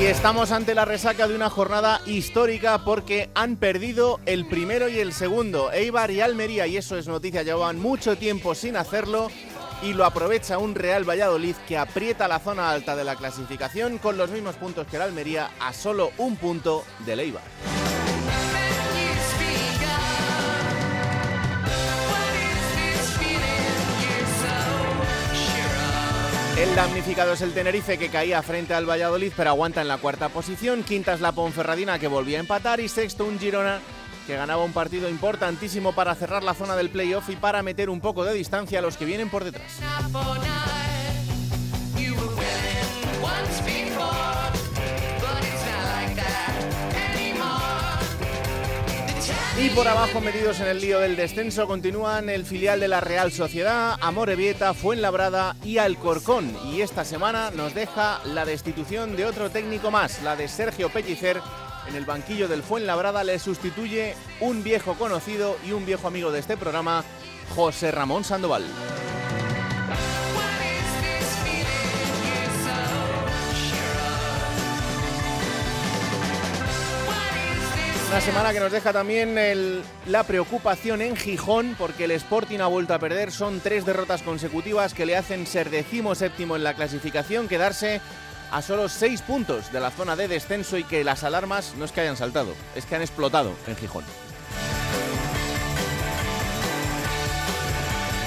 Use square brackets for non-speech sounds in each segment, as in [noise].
Y estamos ante la resaca de una jornada histórica porque han perdido el primero y el segundo, Eibar y Almería, y eso es noticia, llevaban mucho tiempo sin hacerlo y lo aprovecha un Real Valladolid que aprieta la zona alta de la clasificación con los mismos puntos que el Almería a solo un punto del Eibar. El damnificado es el Tenerife que caía frente al Valladolid pero aguanta en la cuarta posición. Quinta es la Ponferradina que volvía a empatar y sexto un Girona que ganaba un partido importantísimo para cerrar la zona del playoff y para meter un poco de distancia a los que vienen por detrás. Y por abajo, metidos en el lío del descenso, continúan el filial de la Real Sociedad, Amorebieta, Fuenlabrada y Alcorcón. Y esta semana nos deja la destitución de otro técnico más, la de Sergio Pellicer. En el banquillo del Fuenlabrada le sustituye un viejo conocido y un viejo amigo de este programa, José Ramón Sandoval. Una semana que nos deja también la preocupación en Gijón porque el Sporting ha vuelto a perder. Son tres derrotas consecutivas que le hacen ser decimo séptimo en la clasificación, quedarse a solo seis puntos de la zona de descenso y que las alarmas no es que hayan saltado, es que han explotado en Gijón.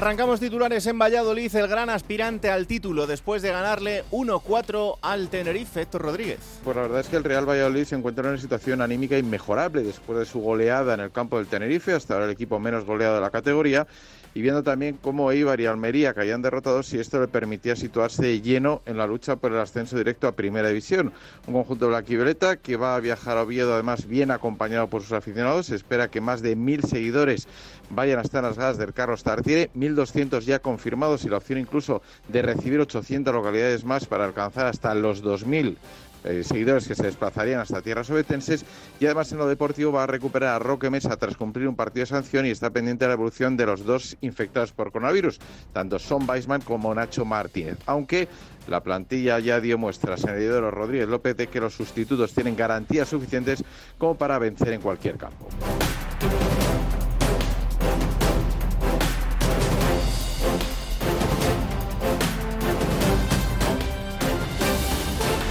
Arrancamos titulares en Valladolid, el gran aspirante al título después de ganarle 1-4 al Tenerife, Héctor Rodríguez. Pues la verdad es que el Real Valladolid se encuentra en una situación anímica inmejorable después de su goleada en el campo del Tenerife, hasta ahora el equipo menos goleado de la categoría, y viendo también cómo Eibar y Almería caían derrotados y esto le permitía situarse de lleno en la lucha por el ascenso directo a Primera División. Un conjunto blanquivioleta que va a viajar a Oviedo además bien acompañado por sus aficionados. Se espera que más de mil seguidores vayan a estar en las galas del Carlos Tartiere, 1.200 ya confirmados y la opción incluso de recibir 800 localidades más para alcanzar hasta los 2.000 eh, seguidores que se desplazarían hasta tierras obetenses y además en lo deportivo va a recuperar a Roque Mesa tras cumplir un partido de sanción y está pendiente de la evolución de los dos infectados por coronavirus, tanto Son Weisman como Nacho Martínez, aunque la plantilla ya dio muestras en el Isidoro Rodríguez López de que los sustitutos tienen garantías suficientes como para vencer en cualquier campo.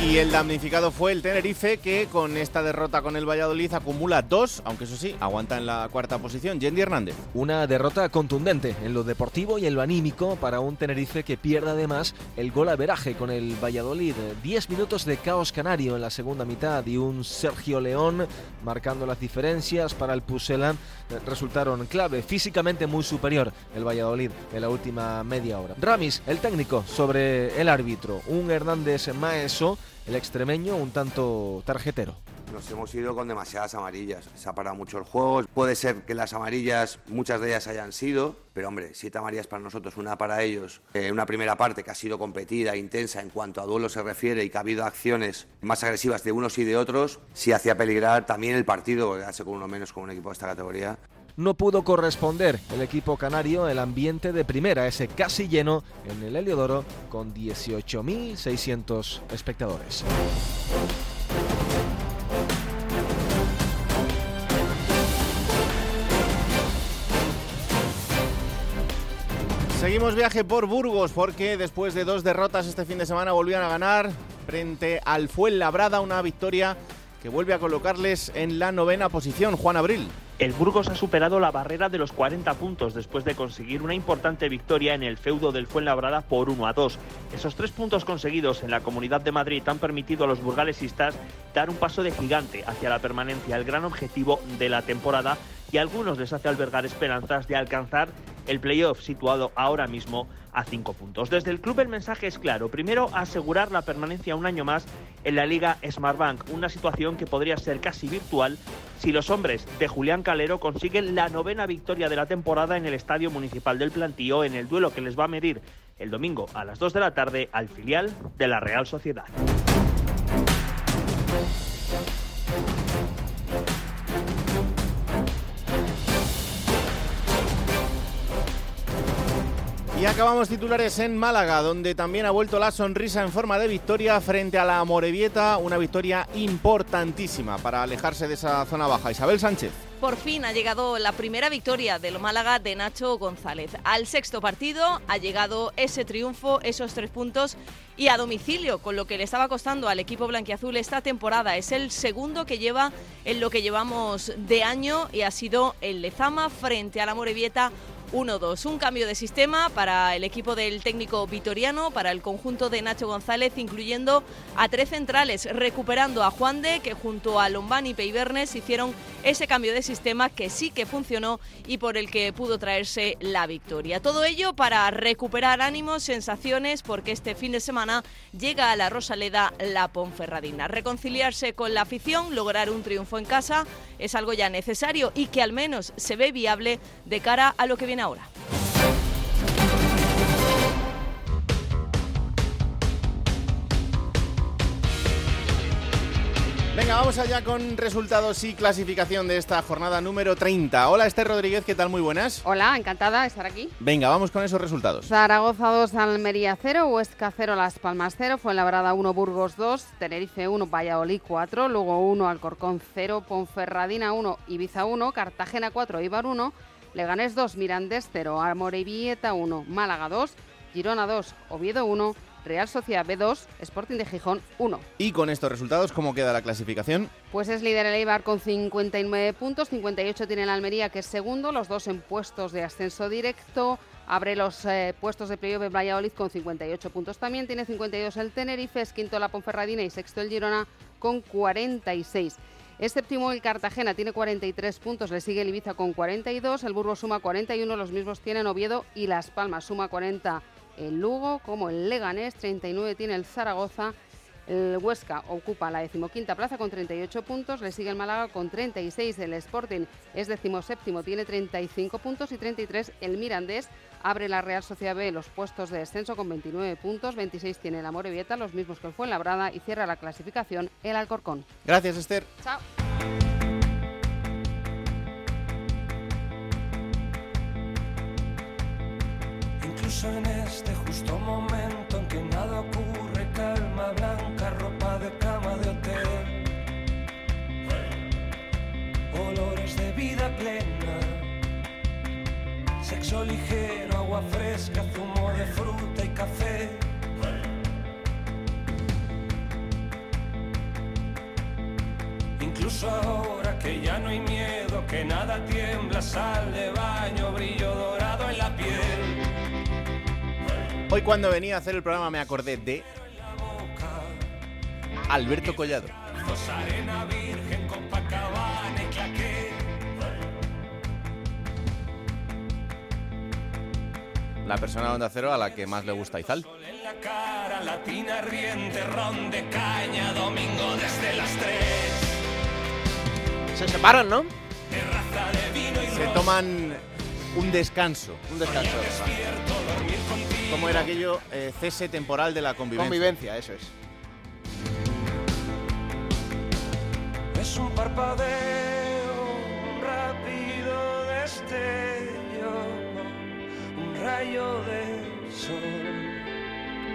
Y el damnificado fue el Tenerife, que con esta derrota con el Valladolid acumula dos, aunque eso sí, aguanta en la cuarta posición. Yendi Hernández. Una derrota contundente en lo deportivo y en lo anímico para un Tenerife que pierde además el gol a veraje con el Valladolid. Diez minutos de caos canario en la segunda mitad y un Sergio León marcando las diferencias para el Pusela eh, resultaron clave. Físicamente muy superior el Valladolid en la última media hora. Ramis, el técnico, sobre el árbitro. Un Hernández Maeso, el extremeño, un tanto tarjetero. Nos hemos ido con demasiadas amarillas. Se ha parado mucho el juego. Puede ser que las amarillas, muchas de ellas hayan sido, pero hombre, siete amarillas para nosotros, una para ellos. Eh, una primera parte que ha sido competida, intensa en cuanto a duelo se refiere y que ha habido acciones más agresivas de unos y de otros, sí hacía peligrar también el partido, quedarse con uno menos con un equipo de esta categoría no pudo corresponder el equipo canario el ambiente de primera, ese casi lleno en el Heliodoro con 18.600 espectadores. Seguimos viaje por Burgos porque después de dos derrotas este fin de semana volvían a ganar frente al Fuenlabrada, una victoria que vuelve a colocarles en la novena posición, Juan Abril. El Burgos ha superado la barrera de los 40 puntos después de conseguir una importante victoria en el feudo del Fuenlabrada por 1 a 2. Esos tres puntos conseguidos en la Comunidad de Madrid han permitido a los burgalesistas dar un paso de gigante hacia la permanencia, el gran objetivo de la temporada, y a algunos les hace albergar esperanzas de alcanzar el playoff situado ahora mismo a cinco puntos. Desde el club el mensaje es claro. Primero, asegurar la permanencia un año más en la Liga Smartbank, una situación que podría ser casi virtual si los hombres de Julián Calero consiguen la novena victoria de la temporada en el Estadio Municipal del Plantío en el duelo que les va a medir el domingo a las 2 de la tarde al filial de la Real Sociedad. Y acabamos titulares en Málaga, donde también ha vuelto la sonrisa en forma de victoria frente a la Morevieta, una victoria importantísima para alejarse de esa zona baja. Isabel Sánchez. Por fin ha llegado la primera victoria del Málaga de Nacho González. Al sexto partido ha llegado ese triunfo, esos tres puntos y a domicilio, con lo que le estaba costando al equipo blanquiazul esta temporada. Es el segundo que lleva en lo que llevamos de año y ha sido el Lezama frente a la Morevieta 1-2. Un cambio de sistema para el equipo del técnico vitoriano, para el conjunto de Nacho González, incluyendo a tres centrales, recuperando a Juan de, que junto a Lombani y Peibernes hicieron ese cambio de sistema que sí que funcionó y por el que pudo traerse la victoria. Todo ello para recuperar ánimos, sensaciones, porque este fin de semana llega a la Rosaleda la Ponferradina. Reconciliarse con la afición, lograr un triunfo en casa, es algo ya necesario y que al menos se ve viable de cara a lo que viene ahora. Venga, vamos allá con resultados y clasificación de esta jornada número 30. Hola Esther Rodríguez, ¿qué tal? Muy buenas. Hola, encantada de estar aquí. Venga, vamos con esos resultados. Zaragoza 2, Almería 0, Huesca 0, Las Palmas 0, Fuenlabrada 1, Burgos 2, Tenerife 1, Valladolid 4, Lugo 1, Alcorcón 0, Ponferradina 1, Ibiza 1, Cartagena 4, Ibar 1, Leganés 2, Mirandés 0, Amorebieta 1, Málaga 2, Girona 2, Oviedo 1, Real Sociedad B2, Sporting de Gijón 1. Y con estos resultados, ¿cómo queda la clasificación? Pues es líder el Eibar con 59 puntos, 58 tiene el Almería que es segundo, los dos en puestos de ascenso directo. Abre los eh, puestos de playoff de Valladolid con 58 puntos también, tiene 52 el Tenerife, es quinto la Ponferradina y sexto el Girona con 46. Es séptimo el Cartagena, tiene 43 puntos, le sigue el Ibiza con 42, el Burgos suma 41, los mismos tienen Oviedo y Las Palmas suma 40 el Lugo, como el Leganés, 39 tiene el Zaragoza, el Huesca ocupa la decimoquinta plaza con 38 puntos, le sigue el Málaga con 36, el Sporting es decimoséptimo, tiene 35 puntos y 33 el Mirandés Abre la Real Sociedad B los puestos de descenso con 29 puntos, 26 tiene la Morevieta, los mismos que el Fuenlabrada y cierra la clasificación el Alcorcón. Gracias, Esther. Chao. Incluso en este justo momento en que nada ocurre, calma blanca, ropa de cama de hotel, olores de vida plena, sexo ligero, agua fresca, zumo de fruta y café. Incluso ahora que ya no hay miedo, que nada tiembla, sal de baño, Hoy cuando venía a hacer el programa me acordé de Alberto Collado. La persona de Onda Cero a la que más le gusta Izal. Sol en la cara, latina riente, ron de caña, domingo desde las tres. Se separan, ¿no? Se toman un descanso. Un descanso. ¿Cómo era aquello? Eh, cese temporal de la convivencia. Convivencia, eso es. Es un parpadeo, un rápido destello, un rayo de sol.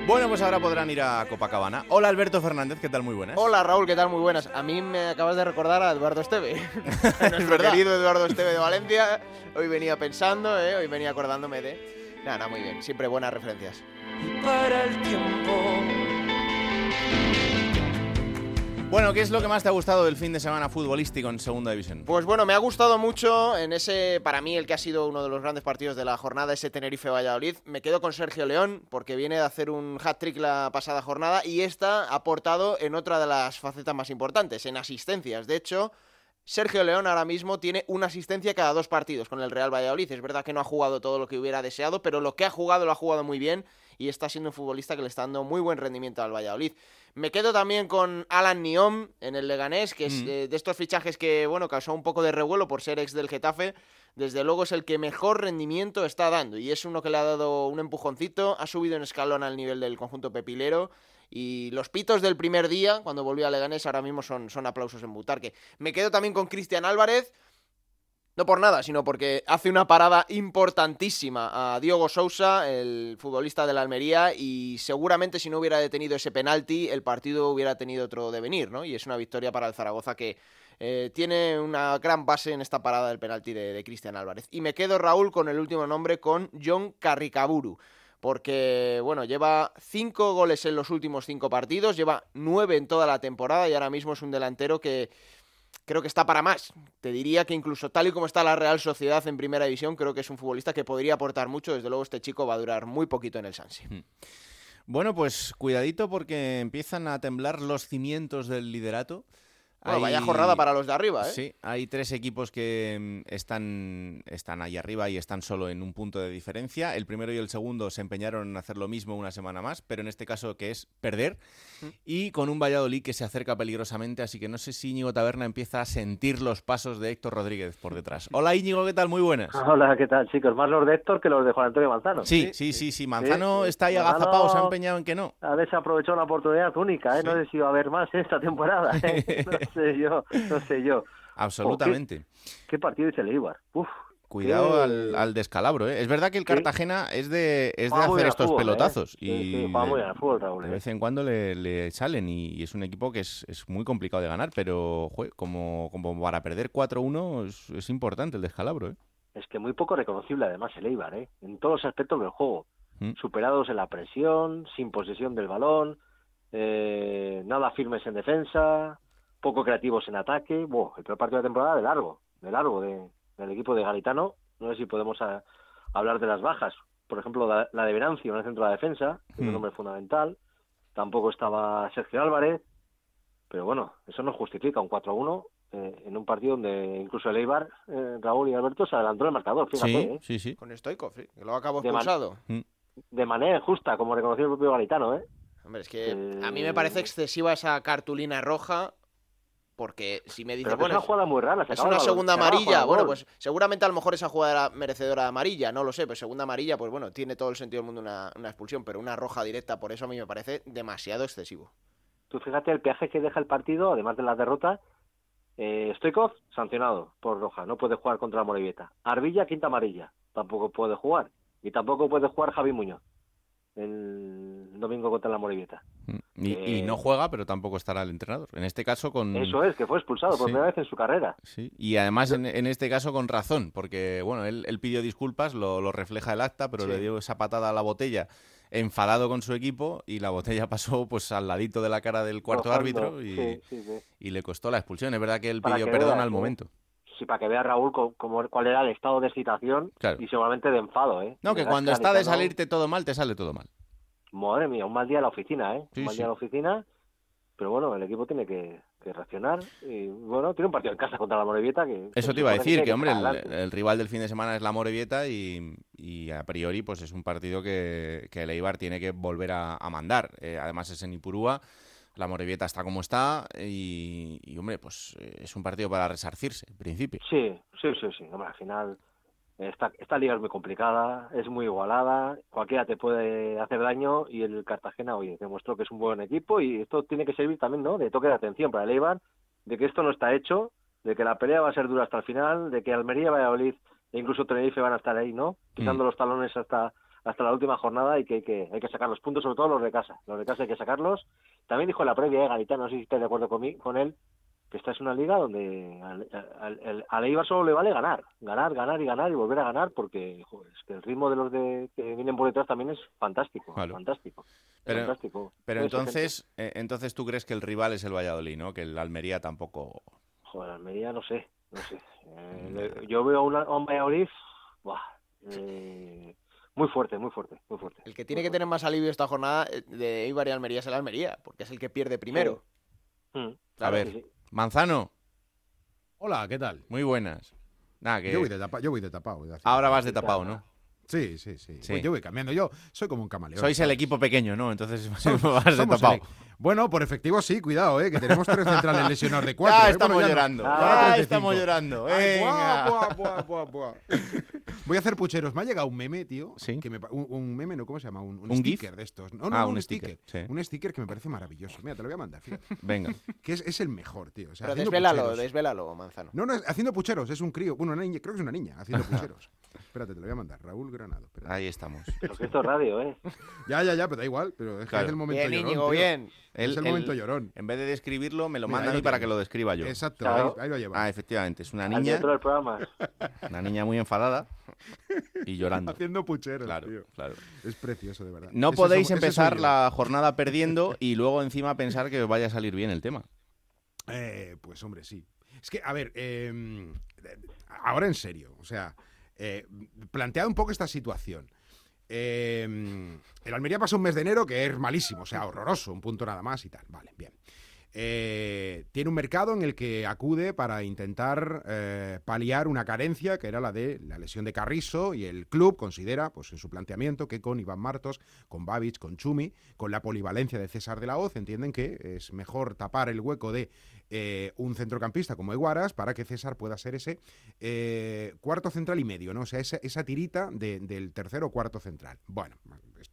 Bueno, pues ahora podrán ir a Copacabana. Hola Alberto Fernández, ¿qué tal? Muy buenas. Hola Raúl, ¿qué tal? Muy buenas. A mí me acabas de recordar a Eduardo Esteve. [laughs] [laughs] Nuestro verdad. querido Eduardo Esteve de Valencia. Hoy venía pensando, ¿eh? hoy venía acordándome de. Nada, muy bien. Siempre buenas referencias. Y para el tiempo. Bueno, ¿qué es lo que más te ha gustado del fin de semana futbolístico en Segunda División? Pues bueno, me ha gustado mucho en ese, para mí, el que ha sido uno de los grandes partidos de la jornada, ese Tenerife-Valladolid. Me quedo con Sergio León, porque viene de hacer un hat-trick la pasada jornada y esta ha aportado en otra de las facetas más importantes, en asistencias. De hecho, Sergio León ahora mismo tiene una asistencia cada dos partidos con el Real Valladolid. Es verdad que no ha jugado todo lo que hubiera deseado, pero lo que ha jugado lo ha jugado muy bien y está siendo un futbolista que le está dando muy buen rendimiento al Valladolid. Me quedo también con Alan Niom en el Leganés, que es Mm. eh, de estos fichajes que, bueno, causó un poco de revuelo por ser ex del Getafe. Desde luego es el que mejor rendimiento está dando y es uno que le ha dado un empujoncito, ha subido en escalón al nivel del conjunto pepilero y los pitos del primer día, cuando volvió a Leganés, ahora mismo son, son aplausos en Butarque. Me quedo también con Cristian Álvarez, no por nada, sino porque hace una parada importantísima a Diogo Sousa, el futbolista de la Almería, y seguramente si no hubiera detenido ese penalti, el partido hubiera tenido otro devenir, ¿no? Y es una victoria para el Zaragoza que eh, tiene una gran base en esta parada del penalti de, de Cristian Álvarez. Y me quedo, Raúl, con el último nombre, con John Carricaburu. Porque, bueno, lleva cinco goles en los últimos cinco partidos, lleva nueve en toda la temporada y ahora mismo es un delantero que creo que está para más. Te diría que incluso tal y como está la Real Sociedad en primera división, creo que es un futbolista que podría aportar mucho. Desde luego este chico va a durar muy poquito en el Sansi. Bueno, pues cuidadito porque empiezan a temblar los cimientos del liderato. Bueno, vaya Hay- jornada para los de arriba, ¿eh? Sí, hay tres equipos que mm, están, están ahí arriba y están solo en un punto de diferencia. El primero y el segundo se empeñaron en hacer lo mismo una semana más, pero en este caso que es perder. Y con un Valladolid que se acerca peligrosamente, así que no sé si Íñigo Taberna empieza a sentir los pasos de Héctor Rodríguez por detrás. Hola Íñigo, ¿qué tal? Muy buenas. [laughs] Hola, ¿qué tal, chicos? Más los de Héctor que los de Juan Antonio Manzano. Sí, sí, sí, sí. Manzano Sí, está ahí Manzano agazapado, se ha empeñado en que no. Ha desaprovechado una oportunidad única, ¿eh? No sé si va a haber más esta temporada, ¿eh? [laughs] No sé yo, no sé yo. Absolutamente. ¿Qué partido dice el Eibar? Uf, Cuidado qué- al, al descalabro, ¿eh? Es verdad que el Cartagena es de, es de hacer estos fútbol, ¿eh? pelotazos. Sí, y sí, de- fútbol, Raúl, De ¿eh? vez en cuando le, le salen y, y es un equipo que es, es muy complicado de ganar, pero jue, como, como para perder 4-1 es, es importante el descalabro, ¿eh? Es que muy poco reconocible además el Eibar, ¿eh? En todos los aspectos del juego. Mm. Superados en la presión, sin posesión del balón, eh, nada firmes en defensa, poco creativos en ataque. Buah, el peor partido de la temporada de largo, de largo de, del equipo de Garitano. No sé si podemos a- hablar de las bajas. Por ejemplo, la, la de Venancio en el centro de la defensa, que es un Mm. hombre fundamental. Tampoco estaba Sergio Álvarez. Pero bueno, eso no justifica un 4-1 eh, en un partido donde incluso el Eibar, eh, Raúl y Alberto, se adelantó el marcador, fíjate, Sí, ¿eh? sí, sí. Con Stoikov, que lo De man- expulsado. de manera injusta, como reconoció el propio Garitano, ¿eh? Hombre, es que a mí me parece excesiva esa cartulina roja. Porque si me dices, Pero que es bueno, una jugada muy rara. se es una segunda amarilla. Bueno, pues seguramente a lo mejor esa jugada era merecedora de amarilla, no lo sé, pero segunda amarilla, pues bueno, tiene todo el sentido del mundo una, una expulsión, pero una roja directa, por eso a mí me parece demasiado excesivo. Tú fíjate el peaje que deja el partido, además de la derrota. Eh, Stoikov, sancionado por roja, no puede jugar contra la Morevieta. Arbilla, quinta amarilla, tampoco puede jugar. Y tampoco puede jugar Javi Muñoz el domingo contra la Morevieta. Y, y Eh, no juega, pero tampoco estará el entrenador. En este caso con... Eso es, que fue expulsado por Sí. primera vez en su carrera. Sí, y además en, en este caso con razón, porque bueno, él, él pidió disculpas, lo, lo refleja el acta, pero Sí. le dio esa patada a la botella enfadado con su equipo y la botella [laughs] pasó pues al ladito de la cara del cuarto árbitro y, sí, sí, sí. y le costó la expulsión. Es verdad que él Para pidió que perdón al momento. Sí, para que vea Raúl co- cómo- cuál era el estado de excitación Claro. y seguramente de enfado, ¿eh? No, que cuando está de salirte todo mal, te sale todo mal. Madre mía, un mal día en la oficina, ¿eh? Sí, un mal sí. día en la oficina. Pero bueno, el equipo tiene que, que reaccionar. Y bueno, tiene un partido en casa contra la Morevieta que. Eso te iba a decir, que hombre, el, rival del fin de semana es la Morevieta y, y a priori pues es un partido que, que el Eibar tiene que volver a, a mandar. Eh, además es en Ipurúa, la Morevieta está como está y, y, hombre, pues eh, es un partido para resarcirse, en principio. Sí, sí, sí, sí. Hombre, al final, esta, esta liga es muy complicada, es muy igualada, cualquiera te puede hacer daño y el Cartagena, oye, demostró que es un buen equipo y esto tiene que servir también, ¿no? De toque de atención para el Eibar, de que esto no está hecho, de que la pelea va a ser dura hasta el final, de que Almería, Valladolid e incluso Tenerife van a estar ahí, ¿no? Mm. los talones hasta hasta la última jornada y que hay, que hay que sacar los puntos, sobre todo los de casa. Los de casa hay que sacarlos. También dijo en la previa, eh, Garitano, no sé si estás de acuerdo con, mí, con él, que esta es una liga donde al, al, al- al Eibar solo le vale ganar, ganar, ganar y ganar y volver a ganar porque joder, es que el ritmo de los de, que vienen por detrás también es fantástico, fantástico, Pero, fantástico. pero Entonces, entonces, eh, entonces tú crees que el rival es el Valladolid, ¿no? Que el Almería tampoco. Joder, Almería no sé, no sé. Eh, yo veo a, una, a un Valladolid, buah, eh, muy fuerte, muy fuerte, muy fuerte. El que tiene que tener más alivio esta jornada eh, de Eibar y Almería es el Almería, porque es el que pierde primero. Mm, A ver, sí. Manzano, Hola, ¿qué tal? muy buenas. Nada, que Yo voy de, tapa- yo voy de tapado. ahora vas de tapado, ¿no? Sí, sí, sí. Sí. Pues yo voy cambiando. Yo soy como un camaleón. Sois el equipo pequeño, ¿no? Entonces [laughs] Somos- vas de somos tapado. el- Bueno, por efectivo sí, cuidado, ¿eh? que tenemos tres centrales lesionados de [laughs] cuatro. Ya ¿eh? estamos Bueno, ya no. llorando. Ya estamos llorando. Venga. buah, buah, buah, buah, buah. [laughs] Voy a hacer pucheros. Me ha llegado un meme, tío. Sí. que me un, un meme, ¿no? ¿Cómo se llama? Un, un ¿Un GIF? sticker de estos. No, no, Ah, un un sticker, sticker. sí. Un sticker que me parece maravilloso. Mira, te lo voy a mandar, fíjate. Venga. Que es, es el mejor, tío. O sea, Pero desvélalo, pucheros. desvélalo, Manzano. No, no, es haciendo pucheros. Es un crío. Bueno, una niña, creo que es una niña haciendo pucheros. Espérate, te lo voy a mandar. Raúl Granado. espérate. Ahí estamos. Pero que esto es radio, ¿eh? [laughs] Ya, ya, ya, pero da igual. Pero es que es el momento Bien, llorón. Íñigo, bien. Es el momento llorón. En vez de describirlo, me lo manda a mí para que lo describa yo. Exacto, Claro. ahí, ahí lo lleva. Ah, efectivamente. Es una niña, director del programa. [laughs] una niña muy enfadada y llorando. Haciendo pucheros, Claro, tío. claro. Es precioso, de verdad. No Ese podéis somos- empezar la jornada perdiendo y luego encima pensar que os vaya a salir bien el tema. Eh, pues hombre, sí. Es que, a ver, eh, ahora en serio, o sea, eh, planteado un poco esta situación. Eh, el Almería pasa un mes de enero que es malísimo, o sea, horroroso, un punto nada más y tal. Vale, bien. Eh, tiene un mercado en el que acude para intentar eh, paliar una carencia que era la de la lesión de Carrizo y el club considera, pues en su planteamiento, que con Iván Martos, con Babic, con Chumi, con la polivalencia de César de la Hoz, entienden que es mejor tapar el hueco de eh, un centrocampista como Eguaras para que César pueda ser ese eh, cuarto central y medio, ¿no? O sea, esa, tirita de- del tercero o cuarto central. Bueno,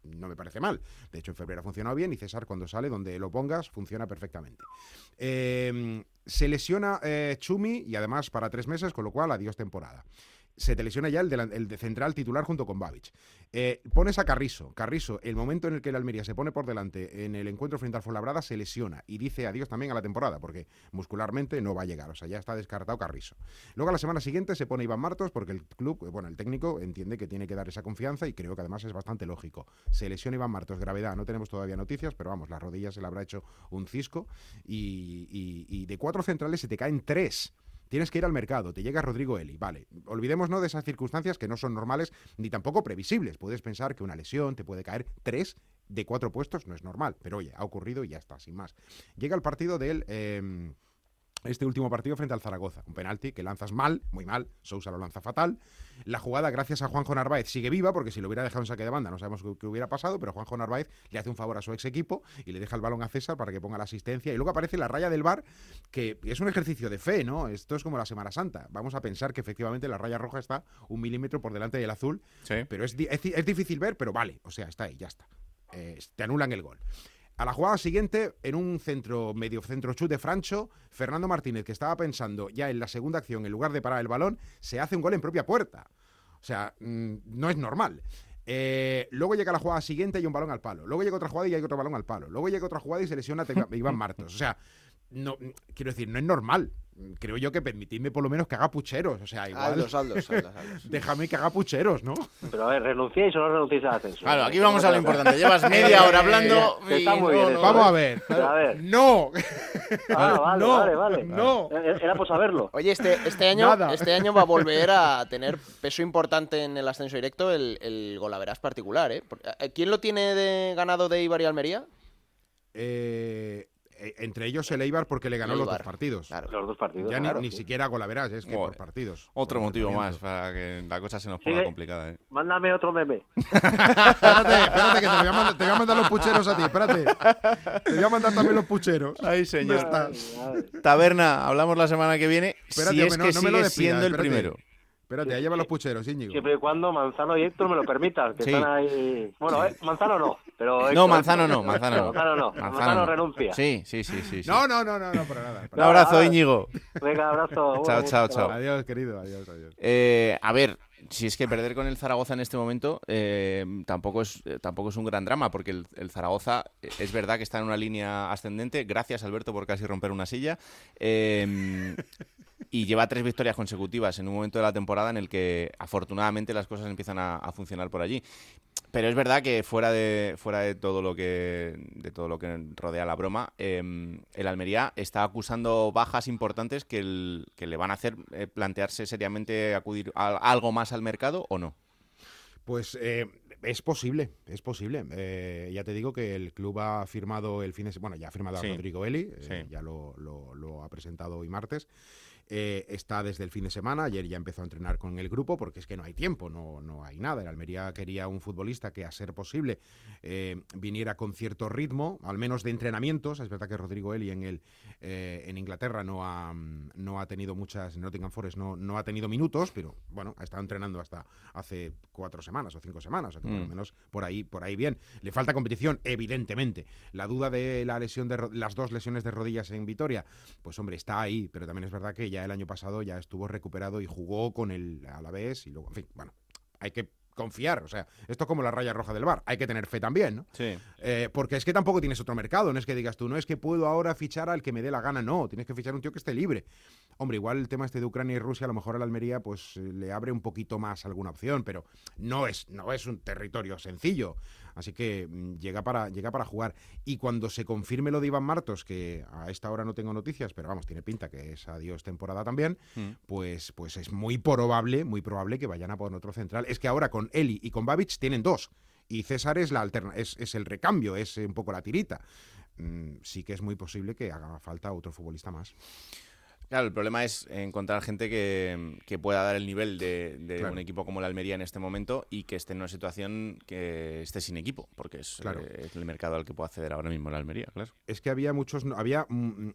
no me parece mal. De hecho, en febrero ha funcionado bien y César cuando sale, donde lo pongas, funciona perfectamente. Eh, se lesiona eh, Chumi y además para tres meses, con lo cual adiós temporada. Se te lesiona ya el, el de central titular junto con Babic. Eh, pones a Carrizo. Carrizo, el momento en el que el Almería se pone por delante en el encuentro frente al Fuenlabrada, se lesiona y dice adiós también a la temporada, porque muscularmente no va a llegar. O sea, ya está descartado Carrizo. Luego a la semana siguiente se pone Iván Martos, porque el club, bueno, el técnico entiende que tiene que dar esa confianza y creo que además es bastante lógico. Se lesiona Iván Martos, gravedad, no tenemos todavía noticias, pero vamos, la rodilla se le habrá hecho un cisco y de cuatro centrales se te caen tres. Tienes que ir al mercado, te llega Rodrigo Eli, vale. Olvidémonos de esas circunstancias que no son normales ni tampoco previsibles. Puedes pensar que una lesión te puede caer tres de cuatro puestos, no es normal, pero oye, ha ocurrido y ya está, sin más. Llega el partido del... em, este último partido frente al Zaragoza. Un penalti que lanzas mal, muy mal. Sousa lo lanza fatal. La jugada, gracias a Juanjo Narváez, sigue viva, porque si lo hubiera dejado en saque de banda no sabemos qué, hubiera pasado, pero Juanjo Narváez le hace un favor a su ex equipo y le deja el balón a César para que ponga la asistencia. Y luego aparece la raya del bar, que es un ejercicio de fe, ¿no? Esto es como la Semana Santa. Vamos a pensar que efectivamente la raya roja está un milímetro por delante del azul, Sí. pero es, di- es es difícil ver, pero vale. O sea, está ahí, ya está. Eh, te anulan el gol. A la jugada siguiente, en un centro, medio centro chute de Francho, Fernando Martínez, que estaba pensando ya en la segunda acción, en lugar de parar el balón, se hace un gol en propia puerta. O sea, mm, no es normal. Eh, luego llega la jugada siguiente y hay un balón al palo. Luego llega otra jugada y hay otro balón al palo. Luego llega otra jugada y se lesiona Te- [laughs] Iván Martos. O sea, no, quiero decir, no es normal. Creo yo que permitidme por lo menos que haga pucheros. O sea, igual. [laughs] Déjame que haga pucheros, ¿no? Pero a ver, ¿renunciáis o no renunciáis al ascenso? Claro, aquí vamos a lo importante. Llevas [laughs] media hora hablando y está muy bien no- eso, Vamos ¿eh? a ver. Pero a ver. ¡No! Ah, vale, [laughs] No, vale, vale. no. Eh, Era por saberlo. Oye, este, este, año, Nada. este año va a volver a tener peso importante en el ascenso directo el, el golaveras particular, ¿eh? Eh, ¿Quién lo tiene de ganado de Ibar y Almería? Eh, eh, entre ellos el Eibar porque le ganó los dos partidos. Claro. Los dos partidos. Ya ni, claro, ni sí. siquiera golaveras, es que por Joder. partidos. Otro por motivo más para que la cosa se nos ponga Sigue. complicada. ¿eh? Mándame otro meme. [laughs] espérate, espérate, que te voy, a mandar, te voy a mandar los pucheros a ti, espérate. Te voy a mandar también los pucheros. Ay, ¿Dónde está? Taberna, hablamos la semana que viene. Espérate, si es hombre, que no, no me lo despidas, siendo el espérate. primero. Espérate, ahí llevan los pucheros, Íñigo. Siempre y cuando Manzano y Héctor me lo permitan, que Sí. están ahí. Bueno, eh, Manzano no, pero. No, Héctor- Manzano no, Manzano no. Manzano no. Manzano, no. renuncia. Sí, sí, sí, sí. sí. No, no, no, no, no, para nada. Un para nada. abrazo, Ah. Íñigo. Venga, abrazo. [laughs] Chao, chao, chao. Adiós, querido, adiós, adiós. Eh, a ver, si es que perder con el Zaragoza en este momento eh, tampoco, es, eh, tampoco es un gran drama, porque el, el Zaragoza es verdad que está en una línea ascendente. Gracias, Alberto, por casi romper una silla. Eh, y lleva tres victorias consecutivas en un momento de la temporada en el que afortunadamente las cosas empiezan a, a funcionar por allí. Pero es verdad que fuera de fuera de todo lo que de todo lo que rodea la broma, eh, el Almería está acusando bajas importantes que, el- que le van a hacer eh, plantearse seriamente acudir a, a algo más al mercado o no. Pues eh, es posible, es posible. Eh, ya te digo que el club ha firmado el fin de se- bueno, ya ha firmado a. Rodrigo Eli, eh, ya lo, lo- lo ha presentado hoy martes. Eh, está desde el fin de semana, ayer ya empezó a entrenar con el grupo porque es que no hay tiempo, no, no hay nada. El Almería quería un futbolista que a ser posible eh, viniera con cierto ritmo, al menos de entrenamientos. Es verdad que Rodrigo Eli en, el, eh, en Inglaterra no ha, no ha tenido muchas, en Nottingham Forest no, no ha tenido minutos, pero bueno, ha estado entrenando hasta hace cuatro semanas o cinco semanas, o sea que por lo Mm. menos por ahí, por ahí bien. Le falta competición, evidentemente. La duda de la lesión de las dos lesiones de rodillas en Vitoria, pues hombre, está ahí, pero también es verdad que ya el año pasado ya estuvo recuperado y jugó con el Alavés y luego, en fin, bueno, hay que confiar, o sea, esto es como la raya roja del bar, hay que tener fe también, ¿no? Sí. Eh, porque es que tampoco tienes otro mercado, no es que digas tú, no es que puedo ahora fichar al que me dé la gana, no, tienes que fichar un tío que esté libre. Hombre, igual el tema este de Ucrania y Rusia, a lo mejor a la Almería pues eh, le abre un poquito más alguna opción, pero no es, no es un territorio sencillo. Así que mm, llega para, llega para jugar. Y cuando se confirme lo de Iván Martos, que a esta hora no tengo noticias, pero vamos, tiene pinta que es adiós temporada también, Mm. pues, pues es muy probable, muy probable que vayan a por otro central. Es que ahora con Eli y con Babic tienen dos. Y César es la alterna es, es el recambio, es un poco la tirita. Mm, sí que es muy posible que haga falta otro futbolista más. Claro, el problema es encontrar gente que, que pueda dar el nivel de, de Claro. un equipo como la Almería en este momento y que esté en una situación que esté sin equipo, porque es, Claro. eh, es el mercado al que puede acceder ahora mismo la Almería, claro. Es que había muchos, no- había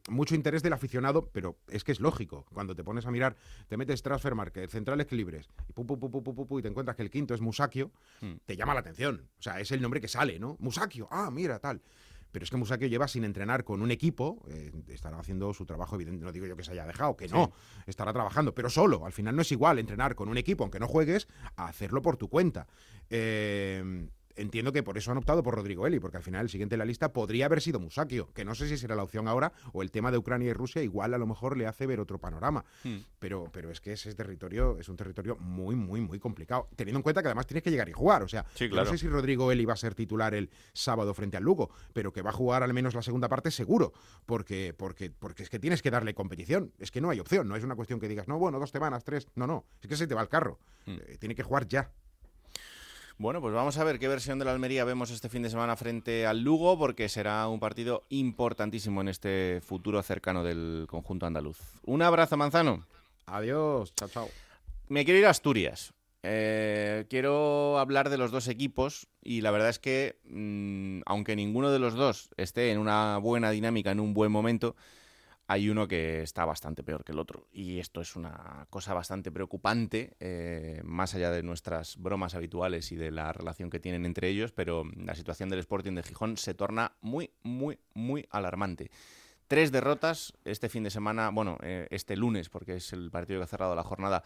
mucho interés del aficionado, pero es que es lógico. Cuando te pones a mirar, te metes transfer market, centrales libres, y, pu, y te encuentras que el quinto es Musakio, Mm. te llama la atención. O sea, es el nombre que sale, ¿no? Musakio, ah, mira, tal. Pero es que Musakio lleva sin entrenar con un equipo, eh, estará haciendo su trabajo, evidente, no digo yo que se haya dejado, que no, estará trabajando, pero solo. Al final no es igual entrenar con un equipo, aunque no juegues, a hacerlo por tu cuenta. Eh, entiendo que por eso han optado por Rodrigo Eli, porque al final el siguiente en la lista podría haber sido Musakio, que no sé si será la opción ahora, o el tema de Ucrania y Rusia igual a lo mejor le hace ver otro panorama. Hmm. Pero, pero es que ese territorio es un territorio muy, muy, muy complicado. Teniendo en cuenta que además tienes que llegar y jugar. O sea, Sí, yo claro. no sé si Rodrigo Eli va a ser titular el sábado frente al Lugo, pero que va a jugar al menos la segunda parte seguro. Porque, porque, porque es que tienes que darle competición. Es que no hay opción. No es una cuestión que digas, no, bueno, dos semanas, tres. No, no. Es que se te va el carro. Hmm. Eh, tiene que jugar ya. Bueno, pues vamos a ver qué versión de la Almería vemos este fin de semana frente al Lugo, porque será un partido importantísimo en este futuro cercano del conjunto andaluz. Un abrazo, Manzano. Adiós. Chao, chao. Me quiero ir a Asturias. Eh, quiero hablar de los dos equipos y la verdad es que, mm, aunque ninguno de los dos esté en una buena dinámica, en un buen momento, hay uno que está bastante peor que el otro. Y esto es una cosa bastante preocupante, eh, más allá de nuestras bromas habituales y de la relación que tienen entre ellos, pero la situación del Sporting de Gijón se torna muy, muy, muy alarmante. Tres derrotas este fin de semana, bueno, eh, este lunes, porque es el partido que ha cerrado la jornada,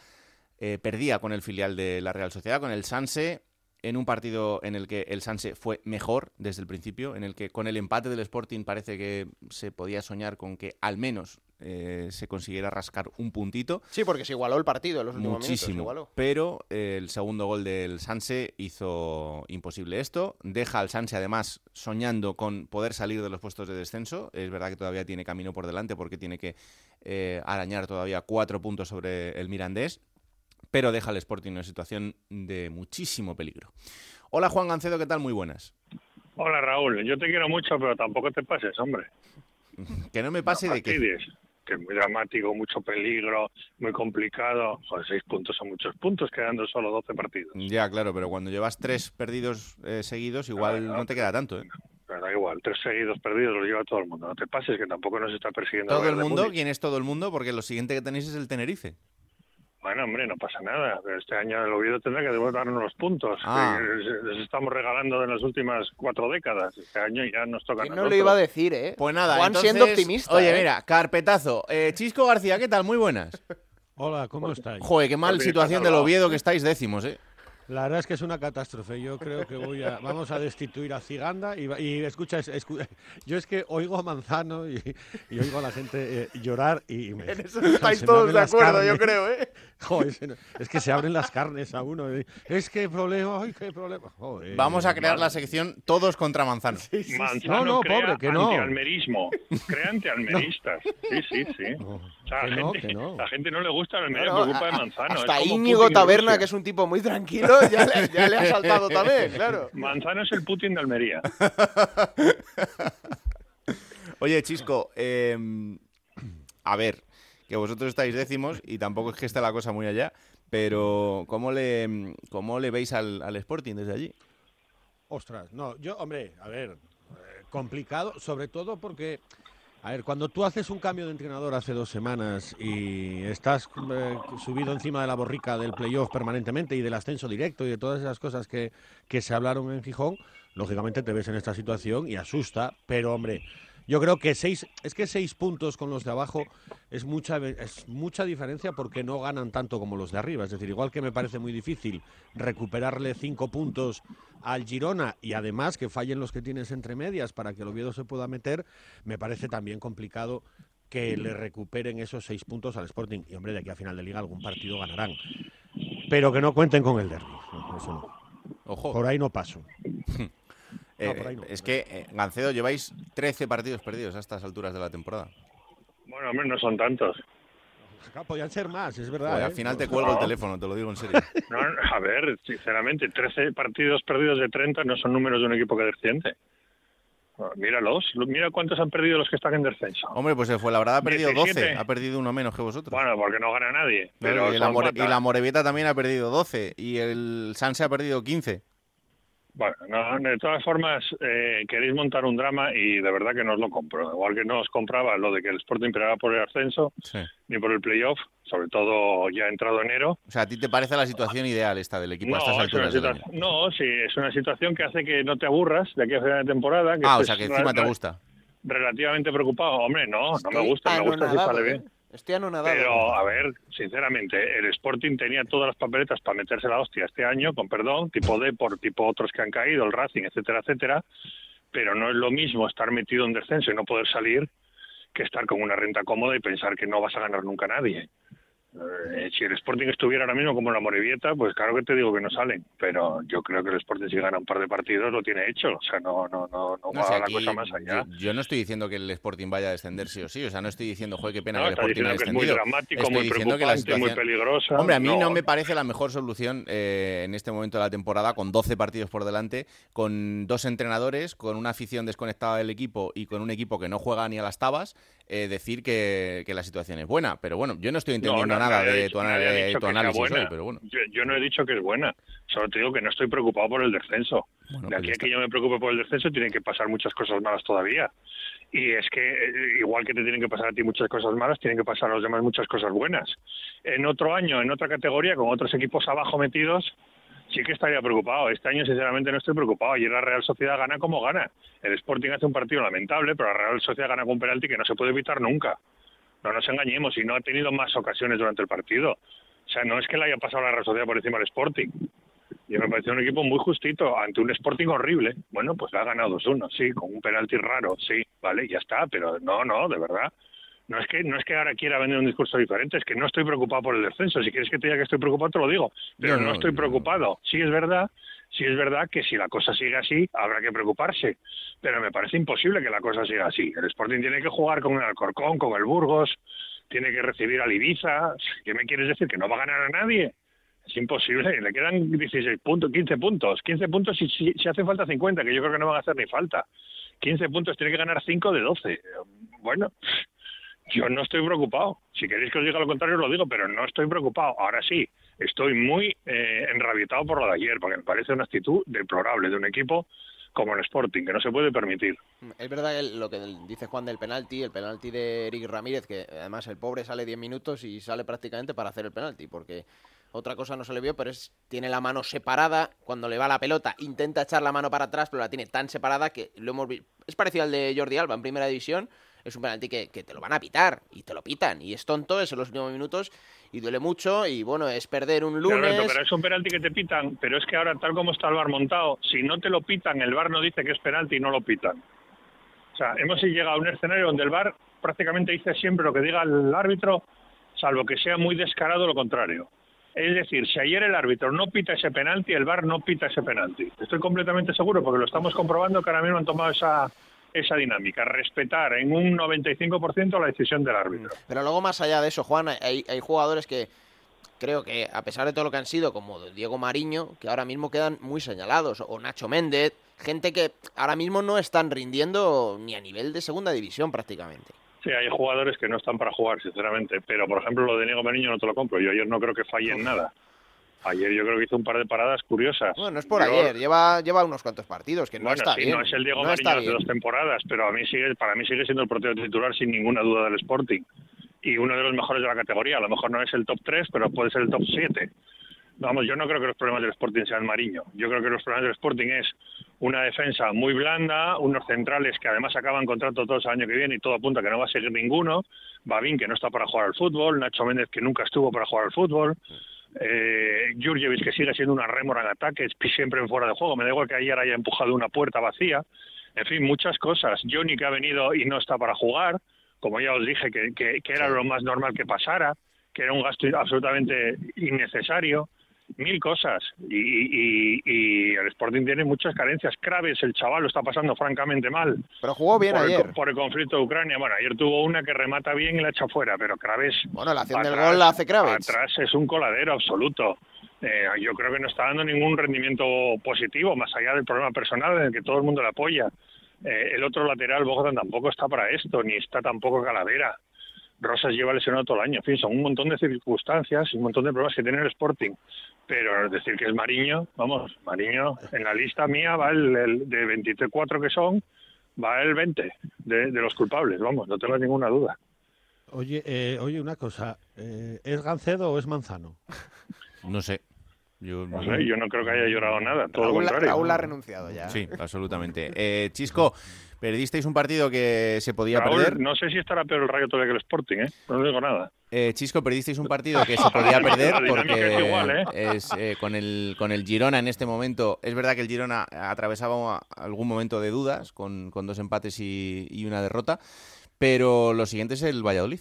eh, perdía con el filial de la Real Sociedad, con el Sanse, en un partido en el que el Sanse fue mejor desde el principio, en el que con el empate del Sporting parece que se podía soñar con que al menos eh, se consiguiera rascar un puntito. Sí, porque se igualó el partido en los últimos minutos. se Muchísimo. Pero eh, el segundo gol del Sanse hizo imposible esto. Deja al Sanse además soñando con poder salir de los puestos de descenso. Es verdad que todavía tiene camino por delante porque tiene que eh, arañar todavía cuatro puntos sobre el Mirandés. Pero deja al Sporting en una situación de muchísimo peligro. Hola Juan Gancedo, ¿qué tal? Muy buenas. Hola Raúl, yo te quiero mucho, pero tampoco te pases, hombre. [laughs] Que no me pase de que... Que es muy dramático, mucho peligro, muy complicado. Joder, seis puntos son muchos puntos, quedando solo 12 partidos. Ya, claro, pero cuando llevas tres perdidos eh, seguidos, igual no te queda tanto, ¿eh? Pero da igual, tres seguidos perdidos lo lleva todo el mundo. No te pases, que tampoco nos está persiguiendo. Todo el mundo. ¿quién es todo el mundo? Porque lo siguiente que tenéis es el Tenerife. Bueno, hombre, no pasa nada. Pero este año el Oviedo tendrá que devolvernos los puntos Ah. que les- estamos regalando en las últimas cuatro décadas. Este año ya nos toca No lo iba a decir, ¿eh? Pues nada, Juan entonces, siendo optimista. Oye, ¿eh? mira, carpetazo. Eh, Chisco García, ¿qué tal? Muy buenas. Hola, ¿cómo estáis? Joder, qué mal situación del Oviedo que estáis décimos, ¿eh? La verdad es que es una catástrofe. Yo creo que voy a, vamos a destituir a Ciganda y, y escucha, escu- [laughs] yo es que oigo a Manzano y, y oigo a la gente eh, llorar y me, En eso [laughs] estáis todos de acuerdo, yo creo, ¿eh? [laughs] Joder, es que se abren las carnes a uno. y, Es que problema, ay, qué problema. Joder. Vamos a crear la sección Todos contra Manzano. Manzano No, no, crea pobre, que no. antialmerismo. Crea antialmeristas. Sí, sí, sí. Sea, que la, no, gente, que no. la gente no le gusta No, por culpa de a- Manzano. Hasta Íñigo Taberna, Rusia. que es un tipo muy tranquilo, ya le, [laughs] ya le ha saltado también, claro. Manzano es el Putin de Almería. [laughs] Oye, Chisco, eh, a ver, que vosotros estáis décimos y tampoco es que esté la cosa muy allá, pero ¿cómo le, cómo le veis al, al Sporting desde allí? Ostras, no, yo, hombre, a ver, eh, complicado, sobre todo porque, a ver, cuando tú haces un cambio de entrenador hace dos semanas y estás eh, subido encima de la borrica del playoff permanentemente y del ascenso directo y de todas esas cosas que, que se hablaron en Gijón, lógicamente te ves en esta situación y asusta, pero hombre, yo creo que seis, es que seis puntos con los de abajo es mucha, es mucha diferencia porque no ganan tanto como los de arriba. Es decir, igual que me parece muy difícil recuperarle cinco puntos al Girona y además que fallen los que tienes entre medias para que el Oviedo se pueda meter, me parece también complicado que le recuperen esos seis puntos al Sporting. Y hombre, de aquí a final de liga algún partido ganarán. Pero que no cuenten con el derby. No, eso no. Ojo. Por ahí no paso. [laughs] Eh, por ahí no. Es que, eh, Gancedo, lleváis 13 partidos perdidos a estas alturas de la temporada. Bueno, hombre, no son tantos. Podían ser más, es verdad. Joder, ¿eh? al final te cuelgo el No. teléfono, te lo digo en serio. [laughs] No, a ver, sinceramente, 13 partidos perdidos de 30 no son números de un equipo que desciende. Míralos, mira cuántos han perdido los que están en descenso. Hombre, pues el Fuenlabrada ha perdido 12, 17. ha perdido uno menos que vosotros. Bueno, porque no gana nadie. Pero y, la More- y la Morevieta también ha perdido 12 y el Sanse ha perdido 15. Bueno, no, de todas formas, eh, queréis montar un drama y de verdad que no os lo compro. Igual que no os compraba lo de que el Sporting peleaba por el ascenso, Sí. ni por el playoff, sobre todo ya entrado enero. O sea, ¿a ti te parece la situación ideal esta del equipo a estas es una alturas situación- no, sí, es una situación que hace que no te aburras de aquí a final de temporada. Que Ah, o sea, que encima te gusta. Relativamente preocupado. Hombre, no, no me gusta, me gusta si sale ¿eh? bien. Estoy anonadado. Pero, a ver, sinceramente, el Sporting tenía todas las papeletas para meterse la hostia este año, con perdón, tipo D por tipo otros que han caído, el Racing, etcétera, etcétera. Pero no es lo mismo estar metido en descenso y no poder salir que estar con una renta cómoda y pensar que no vas a ganar nunca a nadie. Eh, si el Sporting estuviera ahora mismo como la Morevieta, pues claro que te digo que no salen. Pero yo creo que el Sporting si gana un par de partidos lo tiene hecho. O sea, no, no, no, no, No va sé, la aquí cosa más allá. Yo, yo no estoy diciendo que el Sporting vaya a descender sí o sí. O sea, no estoy diciendo, joder, qué pena No, que el Sporting ha diciendo que es muy descendido. dramático, estoy muy diciendo que la preocupante, muy situación... peligrosa. Hombre, a mí no. No. me parece la mejor solución eh, en este momento de la temporada, con 12 partidos por delante, con dos entrenadores, con una afición desconectada del equipo y con un equipo que no juega ni a las tabas, eh, decir que, que la situación es buena. Pero bueno, yo no estoy entendiendo nada de tu, análisis hoy, pero bueno. Yo, yo no he dicho que es buena, solo te digo que no estoy preocupado por el descenso. Bueno, de pues aquí a que yo me preocupe por el descenso tienen que pasar muchas cosas malas todavía. Y es que eh, igual que te tienen que pasar a ti muchas cosas malas, tienen que pasar a los demás muchas cosas buenas. En otro año, en otra categoría, con otros equipos abajo metidos, sí que estaría preocupado. Este año, sinceramente, no estoy preocupado. Ayer la Real Sociedad gana como gana. El Sporting hace un partido lamentable, pero la Real Sociedad gana con un penalti que no se puede evitar nunca. No nos engañemos, y no ha tenido más ocasiones durante el partido. O sea, no es que le haya pasado la Real Sociedad por encima al Sporting. Y me pareció un equipo muy justito ante un Sporting horrible. Bueno, pues le ha ganado 2-1, sí, con un penalti raro, sí, vale, ya está, pero no, no, de verdad. No es que no es que ahora quiera vender un discurso diferente, es que no estoy preocupado por el descenso. Si quieres que te diga que estoy preocupado, te lo digo. Pero No, no, no, estoy preocupado. Sí es verdad, sí es verdad que si la cosa sigue así, habrá que preocuparse. Pero me parece imposible que la cosa siga así. El Sporting tiene que jugar con el Alcorcón, con el Burgos, tiene que recibir al Ibiza. ¿Qué me quieres decir? ¿Que no va a ganar a nadie? Es imposible, le quedan 16 puntos, 15 puntos. 15 puntos si, si, hace falta 50, que yo creo que no van a hacer ni falta. 15 puntos, tiene que ganar 5 de 12. Bueno, yo no estoy preocupado. Si queréis que os diga lo contrario, lo digo, pero no estoy preocupado. Ahora sí, estoy muy eh, enrabietado por lo de ayer, porque me parece una actitud deplorable de un equipo como el Sporting, que no se puede permitir. Es verdad que lo que dice Juan del penalti, el penalti de Eric Ramírez, que además el pobre sale 10 minutos y sale prácticamente para hacer el penalti, porque otra cosa no se le vio, pero es tiene la mano separada cuando le va la pelota, intenta echar la mano para atrás, pero la tiene tan separada que lo hemos vi- es parecido al de Jordi Alba en Primera División, es un penalti que, que te lo van a pitar y te lo pitan y es tonto, es en los últimos minutos y duele mucho y bueno, es perder un lunes. Pero es un penalti que te pitan, pero es que ahora tal como está el bar montado, si no te lo pitan, el bar no dice que es penalti y no lo pitan. O sea, hemos llegado a un escenario donde el bar prácticamente dice siempre lo que diga el árbitro, salvo que sea muy descarado lo contrario. Es decir, si ayer el árbitro no pita ese penalti, el bar no pita ese penalti. Estoy completamente seguro porque lo estamos comprobando que ahora mismo han tomado esa, esa dinámica, respetar en un 95% la decisión del árbitro. Pero luego más allá de eso, Juan, hay, hay jugadores que creo que a pesar de todo lo que han sido, como Diego Mariño, que ahora mismo quedan muy señalados, o Nacho Méndez, gente que ahora mismo no están rindiendo ni a nivel de segunda división prácticamente. Sí, hay jugadores que no están para jugar, sinceramente. Pero, por ejemplo, lo de Diego Meriño no te lo compro. Yo ayer no creo que falle en nada. Ayer yo creo que hizo un par de paradas curiosas. Bueno, no es por ayer, lleva, lleva unos cuantos partidos, que no bueno, está sí, bien. no es el Diego no Mariño de dos temporadas, pero a mí sigue, para mí sigue siendo el portero titular sin ninguna duda del Sporting. Y uno de los mejores de la categoría. A lo mejor no es el top 3, pero puede ser el top 7. Vamos, yo no creo que los problemas del Sporting sean Mariño. Yo creo que los problemas del Sporting es una defensa muy blanda, unos centrales que además acaban contrato todos el año que viene y todo apunta que no va a seguir ninguno, Babín que no está para jugar al fútbol, Nacho Méndez que nunca estuvo para jugar al fútbol, eh, Jurjevic que sigue siendo una rémora en ataque, siempre en fuera de juego, me da igual que ayer haya empujado una puerta vacía, en fin, muchas cosas. Johnny que ha venido y no está para jugar, como ya os dije, que, que- que era lo más normal que pasara, que era un gasto absolutamente innecesario, mil cosas. Y, y- y el Sporting tiene muchas carencias. Craves, el chaval, lo está pasando francamente mal. Pero jugó bien por el, ayer. por el conflicto de Ucrania. Bueno, ayer tuvo una que remata bien y la echa fuera, pero Craves. Bueno, la acción del atrás- gol la hace Craves. Atrás es un coladero absoluto. Eh, yo creo que no está dando ningún rendimiento positivo, más allá del problema personal en el que todo el mundo le apoya. Eh, el otro lateral, Bogdan, tampoco está para esto, ni está tampoco Calavera. Rosas lleva lesionado todo el año. En fin, son un montón de circunstancias y un montón de problemas que tiene el Sporting. Pero decir que es Mariño, vamos, Mariño, en la lista mía va el, el de 24 que son, va el 20 de, de los culpables, vamos, no tengo ninguna duda. Oye, eh, oye, una cosa, eh, ¿es Gancedo o es Manzano? No sé. Yo No sé, yo no creo que haya llorado nada, todo lo Raúl, contrario. Raúl ha renunciado ya. Sí, absolutamente. Eh, Chisco, perdisteis un partido que se podía Raúl, perder. no sé si estará peor el Rayo todavía que el Sporting, ¿eh? No digo nada. Eh, Chisco, perdisteis un partido que se podía [laughs] perder porque es igual, ¿eh? es, eh, con, el, con el Girona en este momento. Es verdad que el Girona atravesaba algún momento de dudas con, con dos empates y, y una derrota, pero lo siguiente es el Valladolid.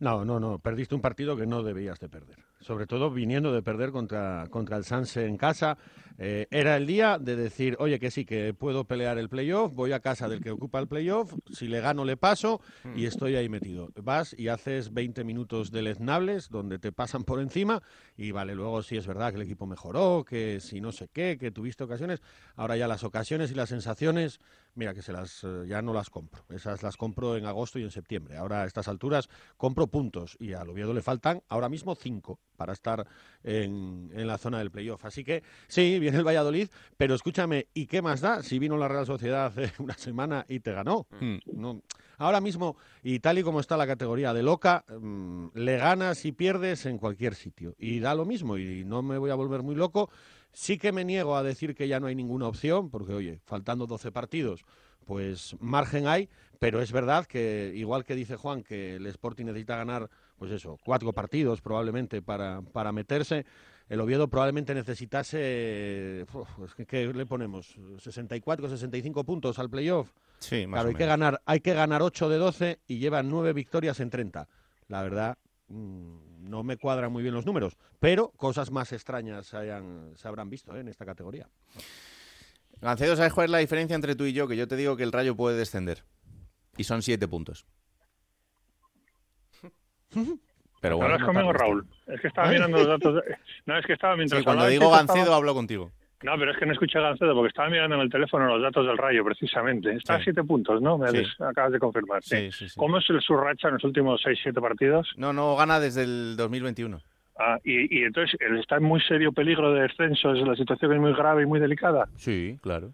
No, no, no, perdiste un partido que no debías de perder. Sobre todo viniendo de perder contra, contra el Sanse en casa. Eh, era el día de decir, oye, que sí, que puedo pelear el playoff, voy a casa del que ocupa el playoff, si le gano le paso y estoy ahí metido. Vas y haces 20 minutos deleznables donde te pasan por encima y vale, luego sí es verdad que el equipo mejoró, que si no sé qué, que tuviste ocasiones. Ahora ya las ocasiones y las sensaciones, mira que se las eh, ya no las compro. Esas las compro en agosto y en septiembre. Ahora a estas alturas compro puntos y al Oviedo le faltan ahora mismo cinco para estar en, en la zona del playoff. Así que sí, viene el Valladolid, pero escúchame, ¿y qué más da si vino la Real Sociedad hace [laughs] una semana y te ganó? No, ahora mismo, y tal y como está la categoría de loca, mm, le ganas y pierdes en cualquier sitio. Y da lo mismo, y no me voy a volver muy loco. Sí que me niego a decir que ya no hay ninguna opción, porque oye, faltando 12 partidos, pues margen hay, pero es verdad que, igual que dice Juan, que el Sporting necesita ganar, pues eso, cuatro partidos probablemente para, para meterse, el Oviedo probablemente necesitase, que, ¿qué le ponemos? 64, 65 puntos al playoff. Sí, más Claro, o hay que, menos. ganar, hay que ganar 8 de 12 y llevan 9 victorias en 30. La verdad, mm, no me cuadran muy bien los números, pero cosas más extrañas se, hayan- se habrán visto ¿eh? en esta categoría. Gancedo, ¿sabes cuál es la diferencia entre tú y yo? Que yo te digo que el Rayo puede descender. Y son siete puntos. [laughs] Pero No bueno. hablas conmigo, Raúl. Es que estaba mirando los datos. de- No, es que estaba mientras Sí, cuando digo estaba- Gancedo hablo contigo. No, pero es que no escuché a Gancedo porque estaba mirando en el teléfono los datos del Rayo, precisamente. Está a siete puntos, ¿no? Me Sí. acabas de confirmar. Sí. ¿Cómo es el su racha en los últimos seis, siete partidos? No, no gana desde el 2021. Ah, y, y entonces está en muy serio peligro de descenso, es la situación es muy grave y muy delicada. Sí, claro.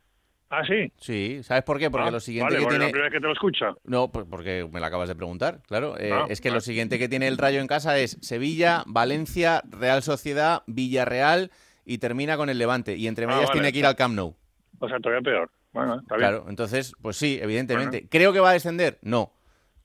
Ah, sí. Sí, ¿sabes por qué? Porque Ah, lo siguiente vale, que bueno, tiene... la primera vez que te lo escucho. No, pues porque me lo acabas de preguntar, claro. Eh, Ah, es que vale. lo siguiente que tiene el Rayo en casa es Sevilla, Valencia, Real Sociedad, Villarreal y termina con el Levante. Y entre Ah, medias vale. tiene que ir al Camp Nou. O sea, todavía peor. Bueno, está bien. Claro, entonces, pues sí, evidentemente. ¿Creo que va a descender? No.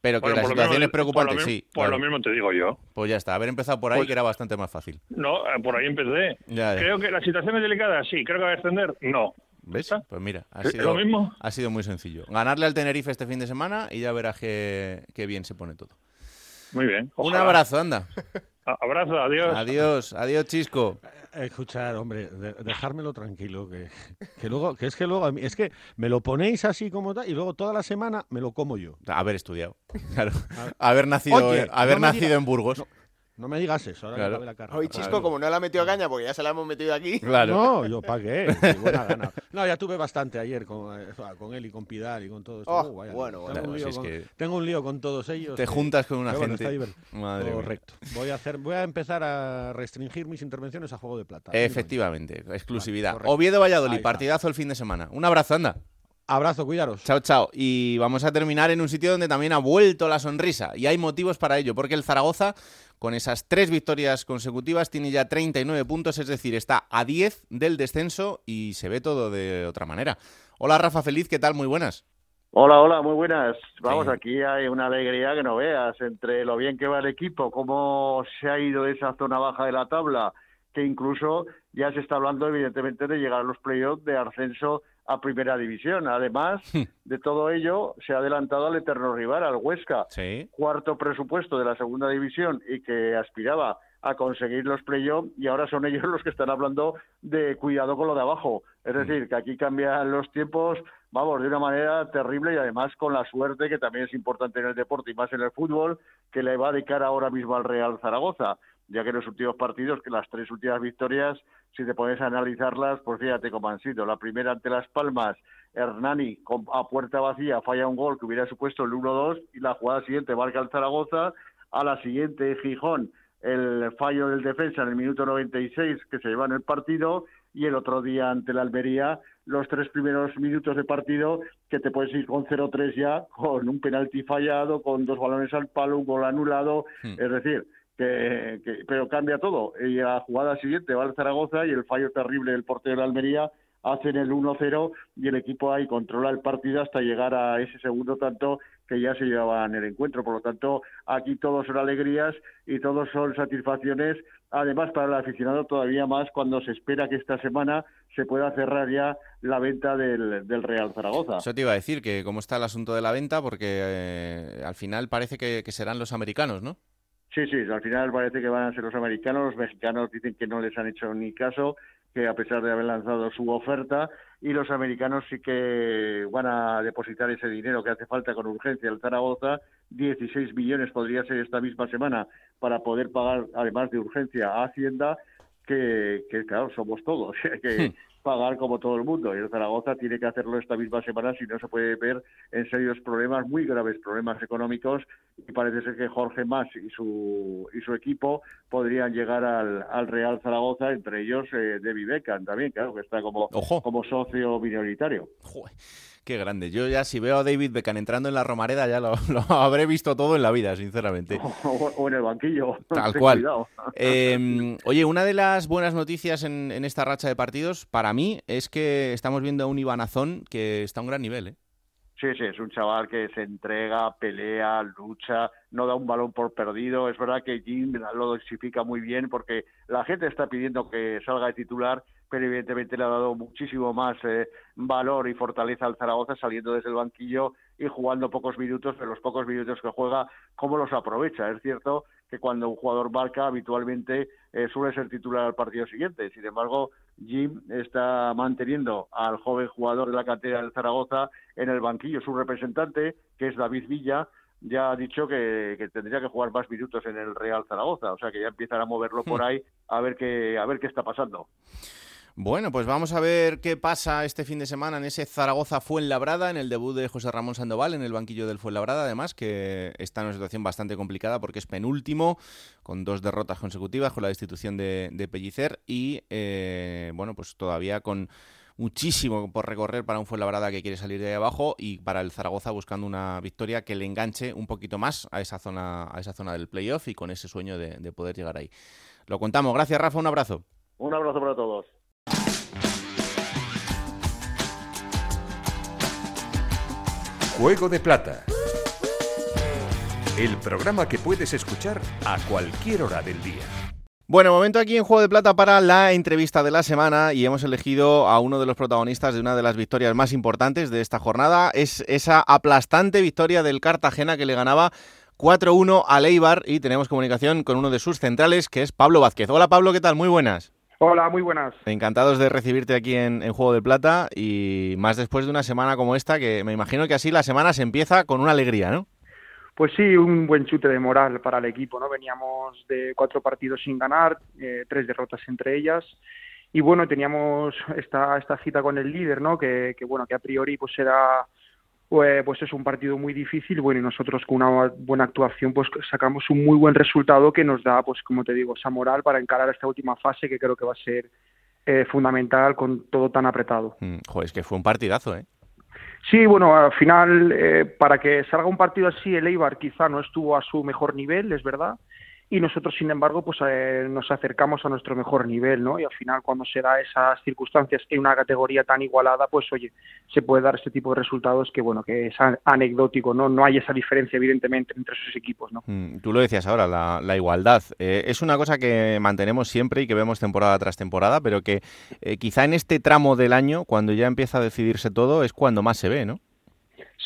Pero que Bueno, la situación mismo- es preocupante, por sí. Por claro. lo mismo te digo yo. Pues ya está, haber empezado por ahí Pues- que era bastante más fácil. No, eh, por ahí empecé. Ya, ya. Creo que la situación es delicada, sí. Creo que va a descender, no. ¿Ves? Pues mira, ha ¿Es sido, lo mismo? ha sido muy sencillo. Ganarle al Tenerife este fin de semana y ya verás qué, qué bien se pone todo. Muy bien. Un abrazo, anda. [laughs] A- Abrazo, adiós. Adiós, adiós, Chisco. Eh, Escuchar, hombre, de- dejármelo tranquilo, que, que luego, que es que luego, a mí- es que me lo ponéis así como tal y luego toda la semana me lo como yo. Haber estudiado. Claro. Haber nacido, Oye, haber no nacido diga- en Burgos. No me digas eso, ahora Claro. que la carrera. Hoy Chisco, como no la ha metido caña, porque ya se la hemos metido aquí. Claro. No, yo pagué, buena gana. No, ya tuve bastante ayer con, eh, con él y con Pidal y con todos. Oh, Uh, vaya, bueno, tengo, bueno. un Claro, lío si es con, que tengo un lío con todos ellos. te juntas con una bueno, gente. Madre mía. Correcto. Voy a, hacer, voy a empezar a restringir mis intervenciones a Juego de Plata. Efectivamente, exclusividad. correcto. Oviedo Valladolid, partidazo el fin de semana. Un abrazo, anda. Abrazo, cuidaros. Chao, chao. Y vamos a terminar en un sitio donde también ha vuelto la sonrisa. Y hay motivos para ello, porque el Zaragoza, con esas tres victorias consecutivas, tiene ya 39 puntos, es decir, está a 10 del descenso y se ve todo de otra manera. Hola, Rafa Feliz, ¿qué tal? Muy buenas. Hola, hola, muy buenas. Vamos, Sí. aquí hay una alegría que no veas entre lo bien que va el equipo, cómo se ha ido esa zona baja de la tabla, que incluso ya se está hablando evidentemente de llegar a los playoffs de ascenso a primera división. Además de todo ello, se ha adelantado al eterno rival, al Huesca, Sí. cuarto presupuesto de la segunda división y que aspiraba a conseguir los playoffs y ahora son [laughs] ellos los que están hablando de cuidado con lo de abajo. Es decir, que aquí cambian los tiempos, vamos, de una manera terrible y además con la suerte que también es importante en el deporte y más en el fútbol, que le va a dedicar ahora mismo al Real Zaragoza, ya que en los últimos partidos, que las tres últimas victorias, si te pones a analizarlas, pues fíjate cómo han sido. La primera ante Las Palmas, Hernani con- a puerta vacía falla un gol que hubiera supuesto el 1-2 y la jugada siguiente marca el Zaragoza. A la siguiente, Gijón, el fallo del defensa en el minuto 96 que se lleva en el partido y el otro día ante la Almería los tres primeros minutos de partido que te puedes ir con 0-3 ya, con un penalti fallado, con dos balones al palo, un gol anulado, es decir, que, que- pero cambia todo. Y a la jugada siguiente va el Zaragoza y el fallo terrible del portero de la Almería hacen el 1-0 y el equipo ahí controla el partido hasta llegar a ese segundo tanto que ya se llevaba en el encuentro. Por lo tanto, aquí todos son alegrías y todos son satisfacciones. Además, para el aficionado todavía más cuando se espera que esta semana se pueda cerrar ya la venta del, del Real Zaragoza. Eso te iba a decir, que cómo está el asunto de la venta, porque eh, al final parece que, que serán los americanos, ¿no? Sí, sí, al final parece que van a ser los americanos, los mexicanos dicen que no les han hecho ni caso, que a pesar de haber lanzado su oferta, y los americanos sí que van a depositar ese dinero que hace falta con urgencia al Zaragoza, 16 millones podría ser esta misma semana para poder pagar, además de urgencia, a Hacienda, que, que claro, somos todos, [laughs] hay que pagar como todo el mundo, y el Zaragoza tiene que hacerlo esta misma semana, si no se puede ver en serios problemas, muy graves problemas económicos, y parece ser que Jorge Mas y su, y su equipo podrían llegar al, al Real Zaragoza, entre ellos eh, Debbie Beckham también, claro, que está como, como socio minoritario. Qué grande. Yo ya si veo a David Beckham entrando en la Romareda ya lo, [laughs] lo habré visto todo en la vida, sinceramente. O, [laughs] o en el banquillo. Tal [laughs] Ten cual. Eh, oye, una de las buenas noticias en, en esta racha de partidos, para mí, es que estamos viendo a un Ibanazón que está a un gran nivel, ¿eh? Sí, sí, es un chaval que se entrega, pelea, lucha, no da un balón por perdido. Es verdad que Jim lo dosifica muy bien porque la gente está pidiendo que salga de titular, pero evidentemente le ha dado muchísimo más eh, valor y fortaleza al Zaragoza saliendo desde el banquillo y jugando pocos minutos, pero los pocos minutos que juega, cómo los aprovecha. Es cierto que cuando un jugador marca, habitualmente eh, suele ser titular al partido siguiente. Sin embargo, Jim está manteniendo al joven jugador de la cantera del Zaragoza en el banquillo. Su representante, que es David Villa, ya ha dicho que, que tendría que jugar más minutos en el Real Zaragoza. O sea que ya empiezan a moverlo por ahí a ver qué, a ver qué está pasando. Bueno, pues vamos a ver qué pasa este fin de semana en ese Zaragoza Fuenlabrada, en el debut de José Ramón Sandoval en el banquillo del Fuenlabrada, además, que está en una situación bastante complicada porque es penúltimo, con dos derrotas consecutivas, con la destitución de, Pellicer y, eh, bueno, pues todavía con muchísimo por recorrer para un Fuenlabrada que quiere salir de ahí abajo y para el Zaragoza buscando una victoria que le enganche un poquito más a esa zona, a esa zona del playoff y con ese sueño de, de poder llegar ahí. Lo contamos. Gracias, Rafa. Un abrazo. Un abrazo para todos. Juego de Plata. el programa que puedes escuchar a cualquier hora del día. Bueno, momento aquí en Juego de Plata para la entrevista de la semana y hemos elegido a uno de los protagonistas de una de las victorias más importantes de esta jornada. Es esa aplastante victoria del Cartagena que le ganaba 4-1 al Eibar y tenemos comunicación con uno de sus centrales que es Pablo Vázquez. Hola Pablo, ¿qué tal? Muy buenas. Hola, muy buenas. Encantados de recibirte aquí en, en, Juego de Plata y más después de una semana como esta que me imagino que así la semana se empieza con una alegría, ¿no? Pues sí, un buen chute de moral para el equipo, ¿no? Veníamos de cuatro partidos sin ganar, eh, tres derrotas entre ellas, y bueno, teníamos esta, esta cita con el líder, ¿no? Que, que bueno, que a priori pues era pues, pues es un partido muy difícil, bueno, y nosotros con una buena actuación pues sacamos un muy buen resultado que nos da, pues como te digo, esa moral para encarar esta última fase que creo que va a ser eh, fundamental con todo tan apretado. Mm, joder, es que fue un partidazo, ¿eh? Sí, bueno, al final, eh, para que salga un partido así, el Eibar quizá no estuvo a su mejor nivel, es verdad, y nosotros, sin embargo, pues eh, nos acercamos a nuestro mejor nivel, ¿no? Y al final, cuando se da esas circunstancias en una categoría tan igualada, pues oye, se puede dar este tipo de resultados que, bueno, que es anecdótico, ¿no? No hay esa diferencia, evidentemente, entre esos equipos, ¿no? Mm, tú lo decías ahora, la, igualdad. Eh, es una cosa que mantenemos siempre y que vemos temporada tras temporada, pero que eh, quizá en este tramo del año, cuando ya empieza a decidirse todo, es cuando más se ve, ¿no?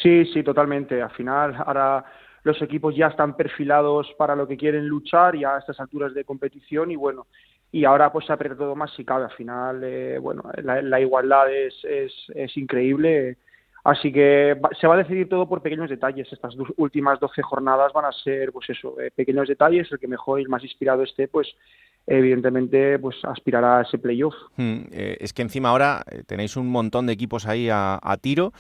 Sí, sí, totalmente. Al final, ahora los equipos ya están perfilados para lo que quieren luchar ya a estas alturas de competición y bueno, y ahora pues se aprieta todo más si cabe. Al final, eh, bueno, la, igualdad es, es, es, increíble. Así que se va a decidir todo por pequeños detalles. Estas últimas 12 jornadas van a ser, pues eso, eh, pequeños detalles. El que mejor y el más inspirado esté, pues evidentemente pues aspirará a ese playoff. Eh, es que encima ahora tenéis un montón de equipos ahí a, tiro,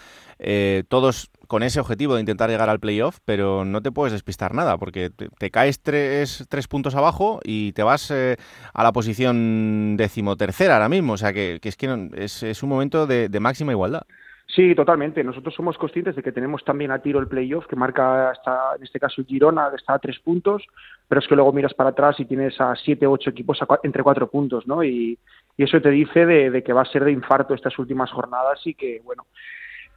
todos con ese objetivo de intentar llegar al playoff, pero no te puedes despistar nada, porque te, caes tres, tres, puntos abajo y te vas eh, a la posición decimotercera ahora mismo. O sea, que, es que es, un momento de, máxima igualdad. Sí, totalmente. Nosotros somos conscientes de que tenemos también a tiro el playoff, que marca hasta, en este caso Girona, que está a tres puntos, pero es que luego miras para atrás y tienes a siete, ocho equipos entre cuatro puntos, ¿no? Y, eso te dice de, de, que va a ser de infarto estas últimas jornadas y que, bueno,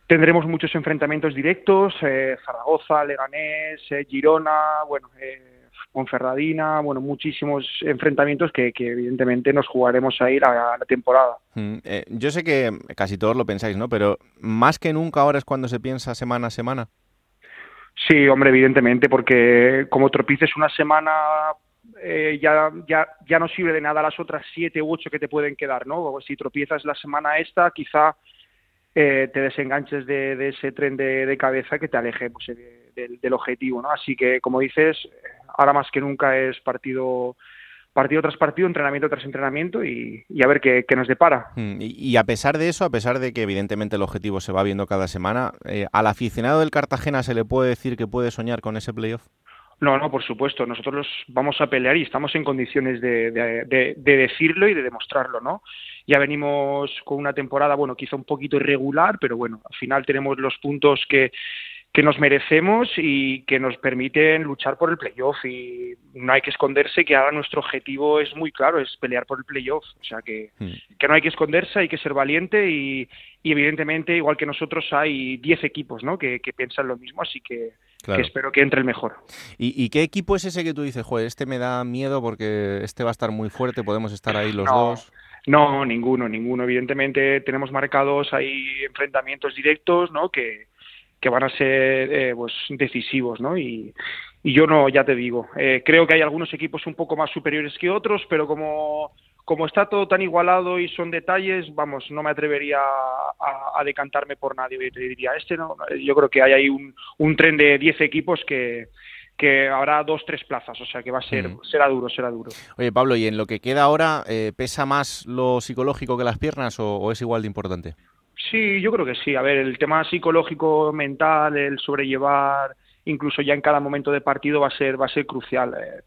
Tendremos muchos enfrentamientos directos, eh, Zaragoza, Leganés, eh, Girona, bueno, eh, Ponferradina, bueno, muchísimos enfrentamientos que, evidentemente nos jugaremos a ir a, la temporada. Mm, eh, yo sé que casi todos lo pensáis, ¿no? Pero más que nunca ahora es cuando se piensa semana a semana. Sí, hombre, evidentemente, porque como tropices una semana ya, ya, ya no sirve de nada las otras siete u ocho que te pueden quedar, ¿no? Si tropiezas la semana esta, quizá eh, te desenganches de, ese tren de, cabeza que te aleje pues, del objetivo, ¿no? Así que, como dices, ahora más que nunca es partido partido tras partido, entrenamiento tras entrenamiento y, a ver qué, nos depara. Mm, y, a pesar de eso, a pesar de que evidentemente el objetivo se va viendo cada semana, eh, ¿al aficionado del Cartagena se le puede decir que puede soñar con ese playoff? No, no, por supuesto. Nosotros vamos a pelear y estamos en condiciones de, de, decirlo y de demostrarlo, ¿no? Ya venimos con una temporada, bueno, quizá un poquito irregular, pero bueno, al final tenemos los puntos que, que nos merecemos y que nos permiten luchar por el playoff y no hay que esconderse que ahora nuestro objetivo es muy claro, es pelear por el playoff, o sea que, hmm. que no hay que esconderse, hay que ser valiente y, evidentemente igual que nosotros hay 10 equipos ¿no? que, que piensan lo mismo, así que que espero que entre el mejor. ¿Y, qué equipo es ese que tú dices, joder, este me da miedo porque este va a estar muy fuerte, podemos estar ahí los dos? No, ninguno, ninguno. Evidentemente tenemos marcados ahí enfrentamientos directos, ¿no? Que, que van a ser eh, pues decisivos, ¿no? Y, y yo no, ya te digo, eh, creo que hay algunos equipos un poco más superiores que otros, pero como como está todo tan igualado y son detalles, vamos, no me atrevería a, decantarme por nadie. Yo te diría, este no, yo creo que hay ahí un, un tren de 10 equipos que, que habrá dos, tres plazas, o sea que va a ser, será duro, será duro. Oye, Pablo, ¿y en lo que queda ahora, eh, pesa más lo psicológico que las piernas o, es igual de importante? Sí, yo creo que sí. A ver, el tema psicológico, mental, el sobrellevar, incluso ya en cada momento de partido va a ser, va a ser crucial. Eh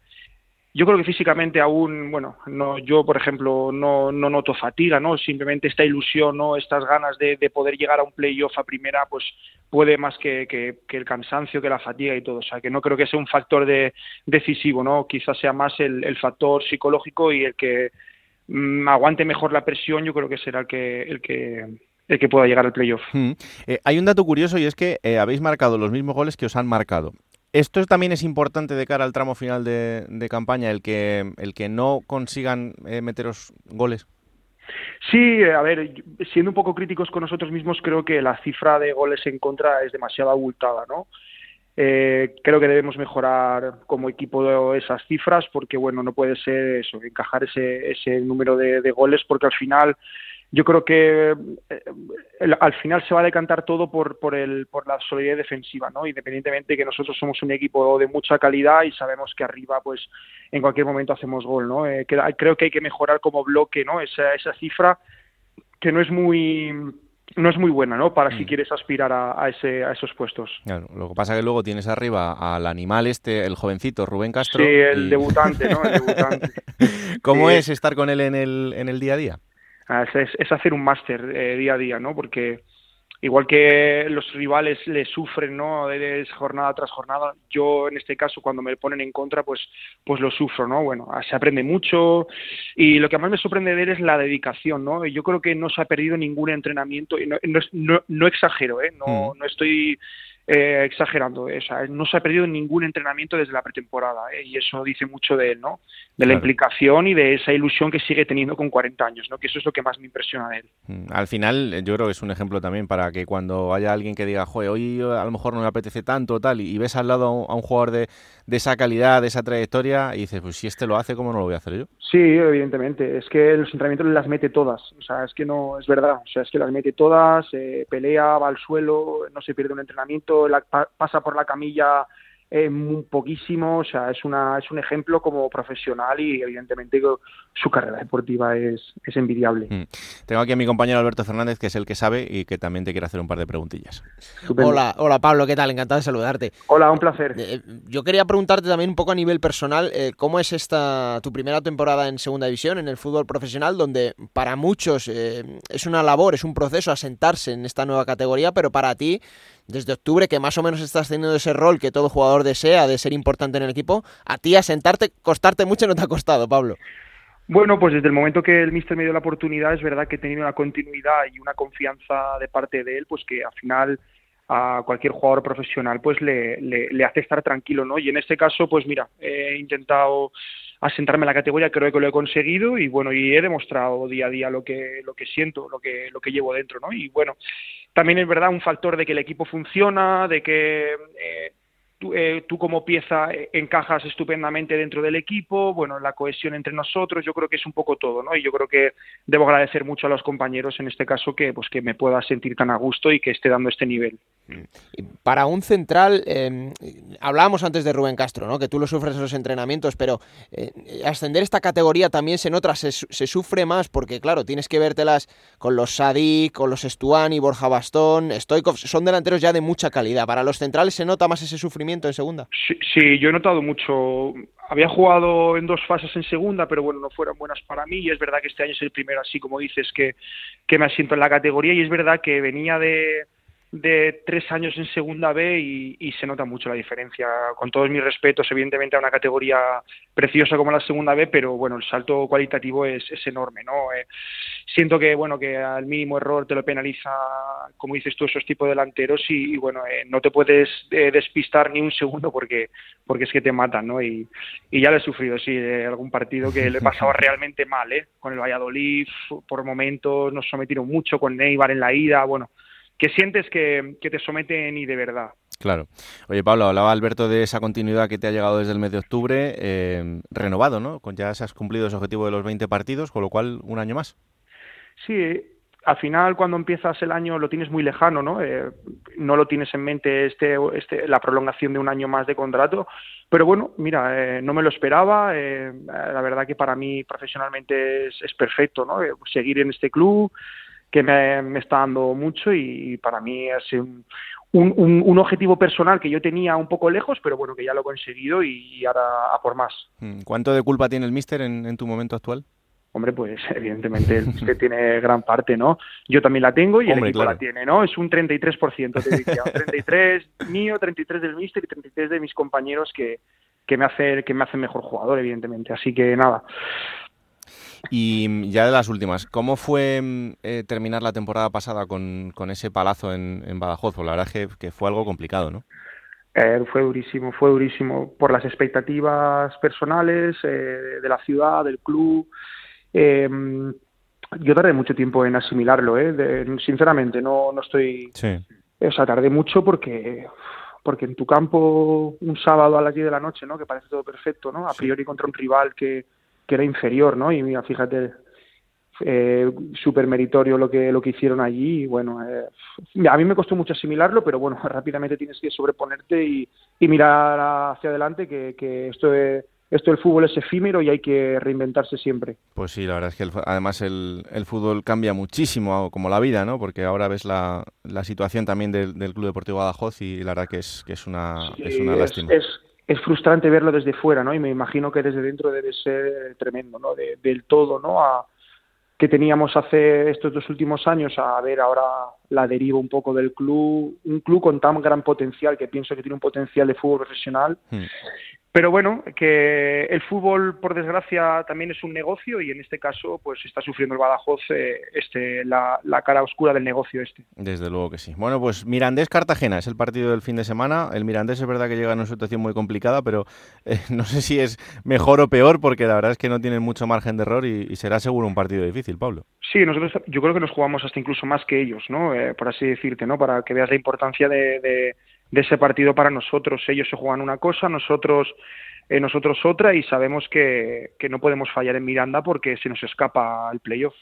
yo creo que físicamente aún, bueno, no, yo por ejemplo no, no noto fatiga, ¿no? Simplemente esta ilusión, ¿no? Estas ganas de, poder llegar a un playoff a primera, pues puede más que, el cansancio, que la fatiga y todo. O sea, que no creo que sea un factor de, decisivo, ¿no? Quizás sea más el, factor psicológico y el que mm, aguante mejor la presión, yo creo que será el que, el que, el que pueda llegar al playoff. Mm. Eh, hay un dato curioso y es que eh, habéis marcado los mismos goles que os han marcado. ¿Esto también es importante de cara al tramo final de, de campaña, el que, el que no consigan eh, meteros goles? Sí, a ver, siendo un poco críticos con nosotros mismos, creo que la cifra de goles en contra es demasiado abultada, ¿no? Eh, creo que debemos mejorar como equipo esas cifras porque, bueno, no puede ser eso, encajar ese, ese número de, de goles porque al final yo creo que eh, al final se va a decantar todo por, por, el, por la solidez defensiva, ¿no? Independientemente de que nosotros somos un equipo de mucha calidad y sabemos que arriba, pues, en cualquier momento hacemos gol, ¿no? Eh, creo que hay que mejorar como bloque, ¿no? Esa, esa cifra que no es muy no es muy buena, ¿no? Para si mm. quieres aspirar a, a, ese, a esos puestos. lo que pasa es que luego tienes arriba al animal este, el jovencito Rubén Castro. Sí, el debutante, ¿no? El debutante. [laughs] ¿Cómo es estar con él en el, en el día a día? Ah, es, hacer un máster eh, día a día, ¿no? Porque igual que los rivales le sufren, ¿no? De, jornada tras jornada, yo en este caso cuando me ponen en contra, pues, pues lo sufro, ¿no? Bueno, se aprende mucho y lo que más me sorprende ver es la dedicación, ¿no? Yo creo que no se ha perdido ningún entrenamiento y no, no, no exagero, ¿eh? No, mm. no estoy eh, exagerando. O sea, no se ha perdido ningún entrenamiento desde la pretemporada ¿eh? y eso dice mucho de él, ¿no? De la implicación y de esa ilusión que sigue teniendo con 40 años, ¿no? Que eso es lo que más me impresiona de él. Mm, al final, yo creo que es un ejemplo también para que cuando haya alguien que diga, joder, hoy a lo mejor no me apetece tanto, tal, y, ves al lado a un, jugador de, de, esa calidad, de esa trayectoria, y dices, pues si este lo hace, ¿cómo no lo voy a hacer yo? Sí, evidentemente. Es que los entrenamientos las mete todas. O sea, es que no, es verdad. O sea, es que las mete todas, eh, pelea, va al suelo, no se pierde un entrenamiento, la, pasa por la camilla eh, muy poquísimo, o sea, es, una, es un ejemplo como profesional y evidentemente su carrera deportiva es, es envidiable. Mm. Tengo aquí a mi compañero Alberto Fernández, que es el que sabe y que también te quiere hacer un par de preguntillas. Hola, hola Pablo, ¿qué tal? Encantado de saludarte. Hola, un placer. Eh, yo quería preguntarte también un poco a nivel personal, eh, ¿cómo es esta tu primera temporada en segunda división, en el fútbol profesional, donde para muchos es una labor, es un proceso asentarse en esta nueva categoría, pero para ti desde octubre, que más o menos estás teniendo ese rol que todo jugador desea de ser importante en el equipo, a ti asentarte, costarte mucho no te ha costado, Pablo. Bueno, pues desde el momento que el míster me dio la oportunidad, es verdad que he tenido una continuidad y una confianza de parte de él, pues que al final a cualquier jugador profesional pues le, le, hace estar tranquilo, ¿no? Y en este caso, pues mira, he intentado asentarme en la categoría, creo que lo he conseguido y bueno, y he demostrado día a día lo que, lo que siento, lo que, lo que llevo dentro, ¿no? Y bueno, también es verdad un factor de que el equipo funciona, de que eh, eh, tú, como pieza eh, encajas estupendamente dentro del equipo, bueno, la cohesión entre nosotros, yo creo que es un poco todo, ¿no? Y yo creo que debo agradecer mucho a los compañeros en este caso que, pues, que me pueda sentir tan a gusto y que esté dando este nivel. Para un central, eh, hablábamos antes de Rubén Castro, ¿no? que tú lo sufres en los entrenamientos, pero eh, ascender esta categoría también se nota, se, se, sufre más porque, claro, tienes que vértelas con los Sadik, con los Estuani, Borja Bastón, Stoikov, son delanteros ya de mucha calidad. Para los centrales se nota más ese sufrimiento en segunda. Sí, sí yo he notado mucho. Había jugado en dos fases en segunda, pero bueno, no fueron buenas para mí y es verdad que este año es el primero, así como dices, que, que me asiento en la categoría y es verdad que venía de de tres años en segunda B y, se nota mucho la diferencia. Con todos mis respetos, evidentemente, a una categoría preciosa como la segunda B, pero bueno, el salto cualitativo es, enorme, ¿no? Eh, siento que, bueno, que al mínimo error te lo penaliza, como dices tú, esos tipos de delanteros y, bueno, eh, no te puedes eh, despistar ni un segundo porque, porque es que te matan, ¿no? Y, y ya lo he sufrido, sí, de algún partido que le he pasado [laughs] realmente mal, ¿eh? Con el Valladolid, por momentos nos sometieron mucho, con Neibar en la ida, bueno, que sientes que, te someten y de verdad. Claro. Oye, Pablo, hablaba Alberto de esa continuidad que te ha llegado desde el mes de octubre, eh, renovado, ¿no? Ya se has cumplido ese objetivo de los 20 partidos, con lo cual un año más. Sí, al final cuando empiezas el año lo tienes muy lejano, ¿no? Eh, no lo tienes en mente este, este, la prolongación de un año más de contrato, pero bueno, mira, eh, no me lo esperaba, la verdad que para mí profesionalmente es, es perfecto, ¿no? seguir en este club, que me, está dando mucho y, para mí es un, un, un, objetivo personal que yo tenía un poco lejos, pero bueno, que ya lo he conseguido y, ahora a por más. Mm, ¿Cuánto de culpa tiene el míster en, tu momento actual? Hombre, pues evidentemente el míster tiene gran parte, ¿no? Yo también la tengo y el equipo la tiene, ¿no? Es un 33%, te diría. Un 33 mío, 33 del míster y 33 de mis compañeros que, que me hace que me hace mejor jugador, evidentemente. Así que nada, y mm, ya de las últimas, ¿cómo fue mm, eh, terminar la temporada pasada con, ese palazo en, en Badajoz? Pues la verdad es que, fue algo complicado, ¿no? Eh, fue durísimo, fue durísimo por las expectativas personales eh, de la ciudad, del club. Eh, yo tardé mucho tiempo en asimilarlo, ¿eh? De- sinceramente, no, no estoy... Sí. O sea, tardé mucho porque porque en tu campo un sábado a las 10 de la noche, ¿no? Que parece todo perfecto, ¿no? A priori contra un rival que, que era inferior, ¿no? Y mira, fíjate, eh, súper meritorio lo que, lo que hicieron allí y bueno, eh, a mí me costó mucho asimilarlo, pero bueno, [laughs] rápidamente tienes que sobreponerte y, y mirar hacia adelante que, que esto, de- esto del fútbol es efímero y hay que reinventarse siempre. Pues sí, la verdad es que el además el, el fútbol cambia muchísimo, como la vida, ¿no? Porque ahora ves la, la situación también del, del Club Deportivo Badajoz y la verdad que es, que es una, es una Sí, lástima. Es, es frustrante verlo desde fuera, ¿no? Y me imagino que desde dentro debe ser tremendo, ¿no? De- del todo, ¿no? Que teníamos hace estos dos últimos años a ver ahora la deriva un poco del club, un club con tan gran potencial que pienso que tiene un potencial de fútbol profesional. Hmm. Pero bueno, que el fútbol, por desgracia, también es un negocio y en este caso, pues está sufriendo el Badajoz eh, este, la, la cara oscura del negocio este. Desde luego que sí. Bueno, pues Mirandés-Cartagena es el partido del fin de semana. El Mirandés es verdad que llega en una situación muy complicada, pero eh, [laughs] no sé si es mejor o peor porque la verdad es que no tienen mucho margen de error y, y será seguro un partido difícil, Pablo. Sí, nosotros yo creo que nos jugamos hasta incluso más que ellos, ¿no? Eh, por así decirte, ¿no? Para que veas la importancia de, de- de ese partido para nosotros. Ellos se juegan una cosa, nosotros eh, nosotros otra y sabemos que, que no podemos fallar en Miranda porque se nos escapa el playoff.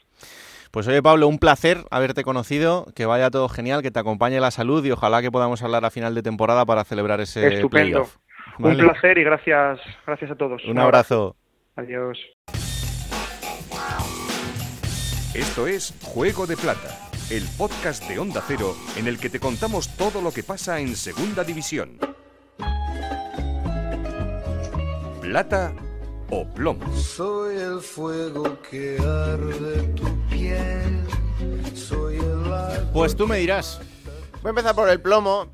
Pues oye, Pablo, un placer haberte conocido, que vaya todo genial, que te acompañe la salud y ojalá que podamos hablar a final de temporada para celebrar ese Estupendo. playoff. Un placer y gracias, gracias a todos. Un abrazo. Adiós. Esto es Juego de Plata, el podcast de Onda Cero en el que te contamos todo lo que pasa en Segunda División. Plata o plomo. Soy el fuego que arde tu piel. Soy el Pues tú me dirás. Voy a empezar por el plomo.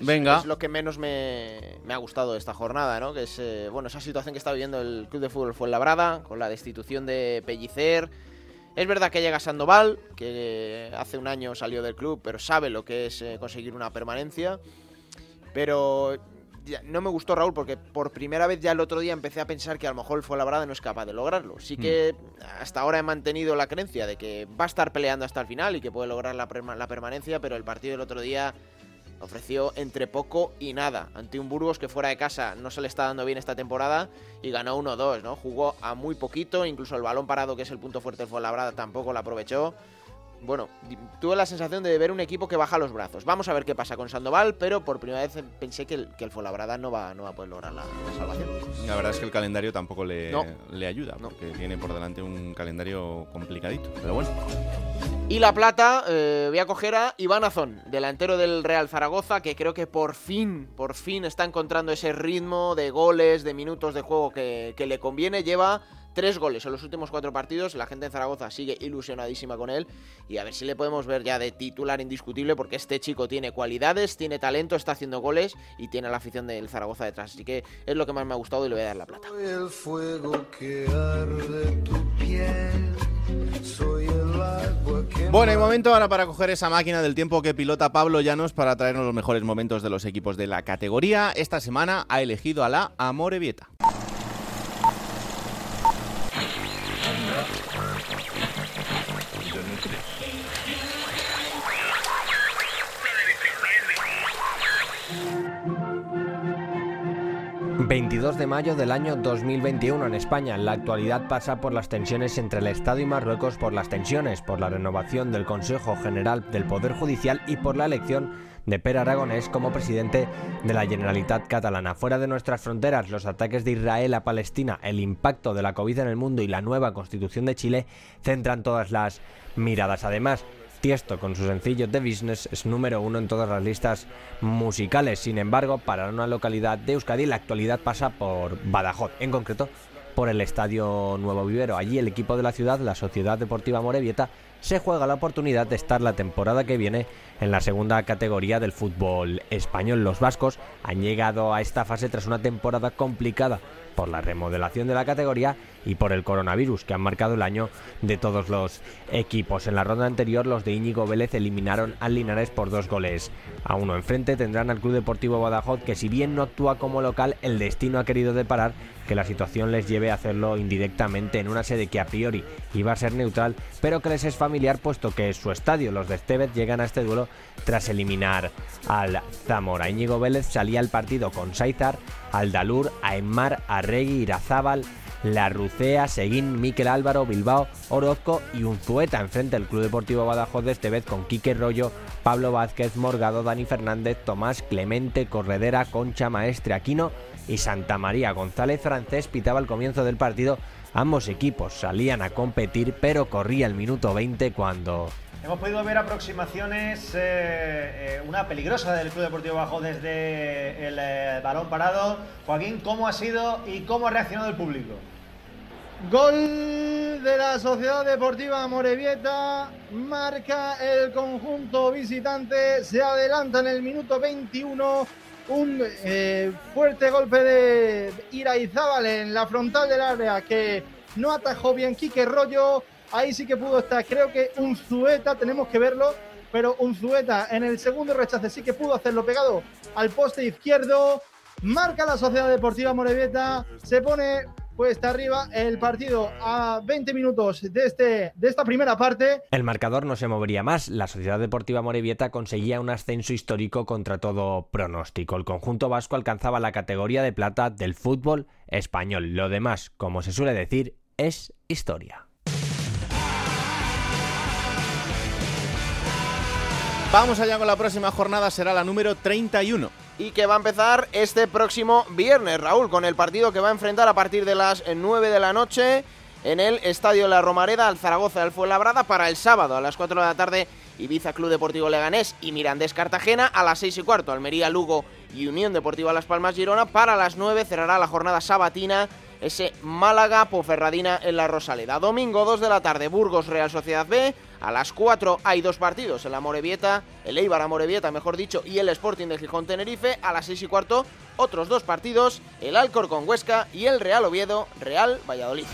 Venga. Es lo que menos me, me ha gustado de esta jornada, ¿no? Que es, eh, bueno, esa situación que está viviendo el Club de Fútbol Fuenlabrada, con la destitución de Pellicer. Es verdad que llega Sandoval, que hace un año salió del club, pero sabe lo que es eh, conseguir una permanencia. Pero no me gustó Raúl porque por primera vez ya el otro día empecé a pensar que a lo mejor el Fuenlabrada no es capaz de lograrlo. Sí que hasta ahora he mantenido la creencia de que va a estar peleando hasta el final y que puede lograr la permanencia, pero el partido del otro día ofreció entre poco y nada ante un Burgos que fuera de casa no se le está dando bien esta temporada y ganó 1-2, ¿no? Jugó a muy poquito, incluso el balón parado que es el punto fuerte del Fuenlabrada tampoco lo aprovechó. Bueno, tuve la sensación de ver un equipo que baja los brazos. Vamos a ver qué pasa con Sandoval, pero por primera vez pensé que el, que el Fuenlabrada no va, no va a poder lograr la, la salvación. La verdad es que el calendario tampoco le, No. le ayuda, porque tiene por delante un calendario complicadito. Pero bueno, Y la plata, eh, voy a coger a Iván Azón, delantero del Real Zaragoza, que creo que por fin, por fin está encontrando ese ritmo de goles, de minutos de juego que, que le conviene. Lleva tres goles en los últimos cuatro partidos. La gente en Zaragoza sigue ilusionadísima con él. Y a ver si le podemos ver ya de titular indiscutible, porque este chico tiene cualidades, tiene talento, está haciendo goles y tiene la afición del Zaragoza detrás. Así que es lo que más me ha gustado y le voy a dar la plata. Soy el fuego que arde tu piel. Soy el agua que Bueno, hay momento ahora para coger esa máquina del tiempo que pilota Pablo Llanos para traernos los mejores momentos de los equipos de la categoría. Esta semana ha elegido a la Amorebieta. 22 de mayo del año 2021 en España. La actualidad pasa por las tensiones entre el Estado y Marruecos, por las tensiones, por la renovación del Consejo General del Poder Judicial y por la elección de Per Aragonés como presidente de la Generalitat catalana. Fuera de nuestras fronteras, los ataques de Israel a Palestina, el impacto de la COVID en el mundo y la nueva constitución de Chile centran todas las miradas. Además, Tiesto, con su sencillo The Business, es número uno en todas las listas musicales. Sin embargo, para una localidad de Euskadi, la actualidad pasa por Badajoz, en concreto por el Estadio Nuevo Vivero. Allí el equipo de la ciudad, la Sociedad Deportiva Morevieta, se juega la oportunidad de estar la temporada que viene en la segunda categoría del fútbol español. Los vascos han llegado a esta fase tras una temporada complicada por la remodelación de la categoría y por el coronavirus que han marcado el año de todos los equipos. En la ronda anterior los de Íñigo Vélez eliminaron al Linares por dos goles a uno. Enfrente tendrán al Club Deportivo Badajoz que si bien no actúa como local, el destino ha querido deparar que la situación les lleve a hacerlo indirectamente en una sede que a priori iba a ser neutral, pero que les es familiar puesto que su estadio. Los de Estevez llegan a este duelo tras eliminar al Zamora. Íñigo Vélez salía al partido con Saizar, Aldalur, Aymar, Arregui, Irazábal, La Rucea, Seguín, Miquel Álvaro, Bilbao, Orozco y Unzueta enfrente del Club Deportivo Badajoz de Estevez con Quique Rollo, Pablo Vázquez, Morgado, Dani Fernández, Tomás, Clemente, Corredera, Concha, Maestre, Aquino y Santa María. González Francés pitaba al comienzo del partido. Ambos equipos salían a competir, pero corría el minuto 20 cuando Hemos podido ver aproximaciones, eh, eh, una peligrosa del Club Deportivo Bajo desde el eh, balón parado. Joaquín, ¿cómo ha sido y cómo ha reaccionado el público? Gol de la Sociedad Deportiva Morevieta, marca el conjunto visitante, se adelanta en el minuto 21, un eh, fuerte golpe de Iraizábal en la frontal del área que no atajó bien Quique Rollo, ahí sí que pudo estar, creo que un Zueta, tenemos que verlo, pero un Zueta en el segundo rechace sí que pudo hacerlo pegado al poste izquierdo, marca la Sociedad Deportiva Morevieta, se pone cuesta arriba el partido a 20 minutos de, este, de esta primera parte. El marcador no se movería más. La Sociedad Deportiva Morevieta conseguía un ascenso histórico contra todo pronóstico. El conjunto vasco alcanzaba la categoría de plata del fútbol español. Lo demás, como se suele decir, es historia. Vamos allá con la próxima jornada, será la número 31 y que va a empezar este próximo viernes, Raúl, con el partido que va a enfrentar a partir de las 9 de la noche en el Estadio La Romareda al Zaragoza del Fuenlabrada para el sábado a las 4 de la tarde Ibiza Club Deportivo Leganés y Mirandés Cartagena. A las 6 y cuarto Almería Lugo y Unión Deportiva Las Palmas Girona. Para las 9 cerrará la jornada sabatina ese Málaga Poferradina en la Rosaleda. Domingo 2 de la tarde Burgos Real Sociedad B a las 4 hay dos partidos, el Amorebieta, el Eibar Amorebieta, mejor dicho, y el Sporting de Gijón Tenerife. A las 6 y cuarto, otros dos partidos, el Alcorcón Huesca y el Real Oviedo Real Valladolid.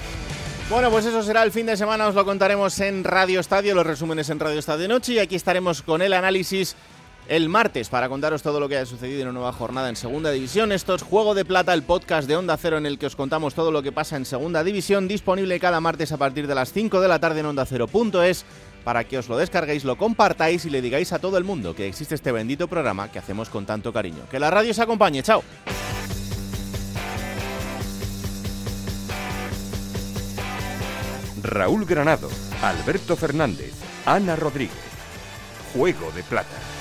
Bueno, pues eso será el fin de semana, os lo contaremos en Radio Estadio, los resúmenes en Radio Estadio Noche y aquí estaremos con el análisis el martes para contaros todo lo que ha sucedido en una nueva jornada en Segunda División. Esto es Juego de Plata, el podcast de Onda Cero en el que os contamos todo lo que pasa en Segunda División, disponible cada martes a partir de las 5 de la tarde en Onda Cero.es para que os lo descarguéis, lo compartáis y le digáis a todo el mundo que existe este bendito programa que hacemos con tanto cariño. Que la radio os acompañe, chao. Raúl Granado, Alberto Fernández, Ana Rodríguez. Juego de Plata.